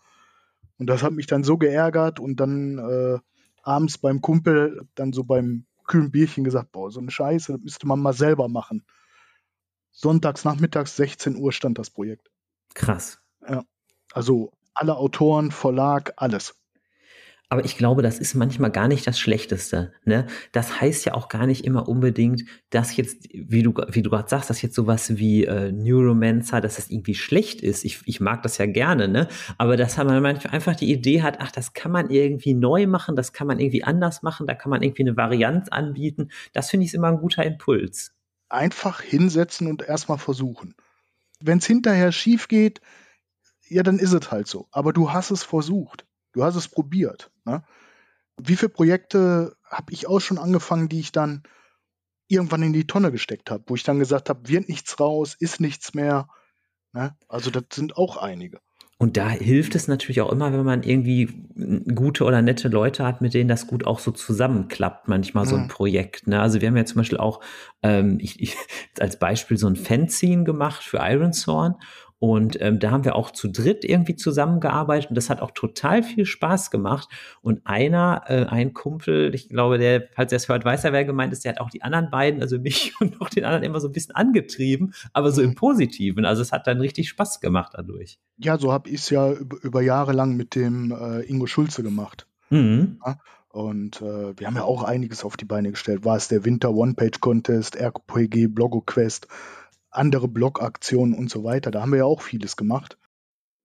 Und das hat mich dann so geärgert und dann äh, abends beim Kumpel, dann so beim kühlen Bierchen gesagt, boah, so eine Scheiße, das müsste man mal selber machen. Sonntags nachmittags 16 Uhr stand das Projekt. Krass. Ja. Also Alle Autoren, Verlag, alles. Aber ich glaube, das ist manchmal gar nicht das Schlechteste. Ne? Das heißt ja auch gar nicht immer unbedingt, dass jetzt, wie du, wie du gerade sagst, dass jetzt sowas wie äh, Neuromancer, dass das irgendwie schlecht ist. Ich, ich mag das ja gerne, ne? Aber dass man manchmal einfach die Idee hat, ach, das kann man irgendwie neu machen, das kann man irgendwie anders machen, da kann man irgendwie eine Variante anbieten. Das finde ich immer ein guter Impuls. Einfach hinsetzen und erstmal versuchen. Wenn es hinterher schief geht, ja, dann ist es halt so. Aber du hast es versucht. Du hast es probiert. Ne? Wie viele Projekte habe ich auch schon angefangen, die ich dann irgendwann in die Tonne gesteckt habe, wo ich dann gesagt habe, wird nichts raus, ist nichts mehr. Ne? Also das sind auch einige. Und da hilft es natürlich auch immer, wenn man irgendwie gute oder nette Leute hat, mit denen das gut auch so zusammenklappt, manchmal so ein mhm. Projekt. Ne? Also wir haben ja zum Beispiel auch ähm, ich, ich, als Beispiel so ein Fanzine gemacht für Iron Thorn und ähm, da haben wir auch zu dritt irgendwie zusammengearbeitet und das hat auch total viel Spaß gemacht. Und einer, äh, ein Kumpel, ich glaube, der, falls er es hört, weiß er, wer gemeint ist, der hat auch die anderen beiden, also mich und noch den anderen immer so ein bisschen angetrieben, aber so im mhm. Positiven. Also es hat dann richtig Spaß gemacht dadurch. Ja, so habe ich es ja über, über, Jahre lang mit dem äh, Ingo Schulze gemacht. Mhm. Ja? Und äh, wir haben ja auch einiges auf die Beine gestellt. War es der Winter One-Page-Contest, RPG, Blogo-Quest, andere Blogaktionen und so weiter. Da haben wir ja auch vieles gemacht.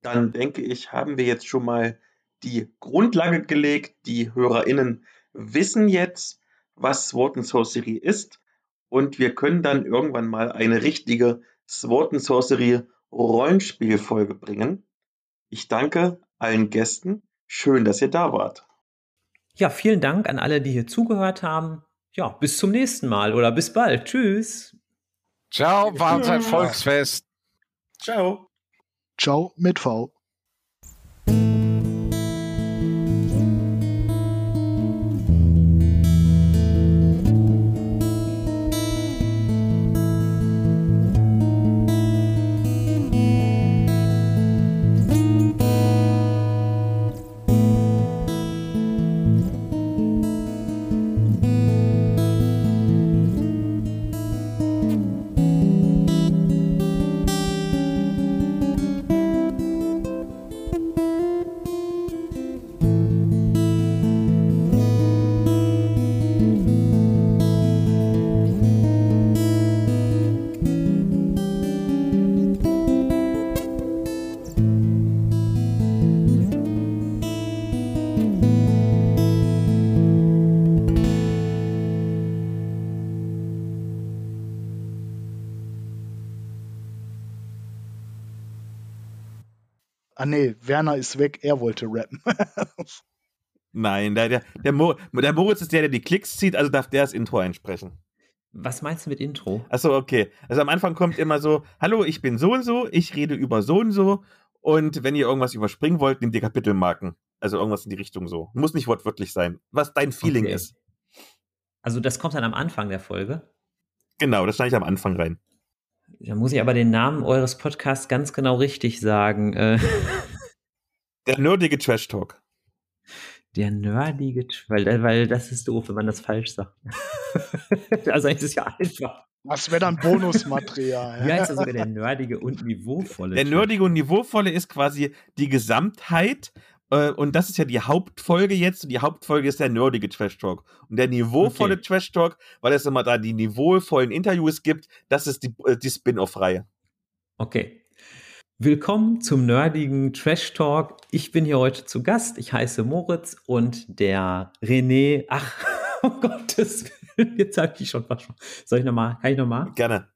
Dann denke ich, haben wir jetzt schon mal die Grundlage gelegt. Die HörerInnen wissen jetzt, was Sword and Sorcery ist. Und wir können dann irgendwann mal eine richtige Sword and Sorcery Rollenspielfolge bringen. Ich danke allen Gästen. Schön, dass ihr da wart. Ja, vielen Dank an alle, die hier zugehört haben. Ja, bis zum nächsten Mal oder bis bald. Tschüss. Ciao, war ein Volksfest. Ciao. Ciao mit V. Ah nee, Werner ist weg, er wollte rappen. Nein, der, der, der, Mo, der Moritz ist der, der die Klicks zieht, also darf der das Intro einsprechen. Was meinst du mit Intro? Achso, okay. Also am Anfang kommt immer so, hallo, ich bin so und so, ich rede über so und so und wenn ihr irgendwas überspringen wollt, nehmt ihr Kapitelmarken. Also irgendwas in die Richtung so. Muss nicht wortwörtlich sein. Was dein Feeling okay. ist. Also das kommt dann am Anfang der Folge? Genau, das schneide ich am Anfang rein. Da muss ich aber den Namen eures Podcasts ganz genau richtig sagen. Äh. Der nerdige Trash Talk. Der nerdige, weil, weil das ist doof, wenn man das falsch sagt. also eigentlich ist es ja einfach. Das wäre dann Bonusmaterial. Wie heißt das sogar der nerdige und niveauvolle? Der nerdige und niveauvolle ist quasi die Gesamtheit äh, und das ist ja die Hauptfolge jetzt. Und die Hauptfolge ist der nerdige Trash Talk. Und der niveauvolle okay. Trash Talk, weil es immer da die niveauvollen Interviews gibt, das ist die, äh, die Spin-off-Reihe. Okay. Willkommen zum nerdigen Trash Talk. Ich bin hier heute zu Gast. Ich heiße Moritz und der René. Ach, um Gottes Willen, jetzt habe ich schon was. Soll ich nochmal? Kann ich nochmal? Gerne.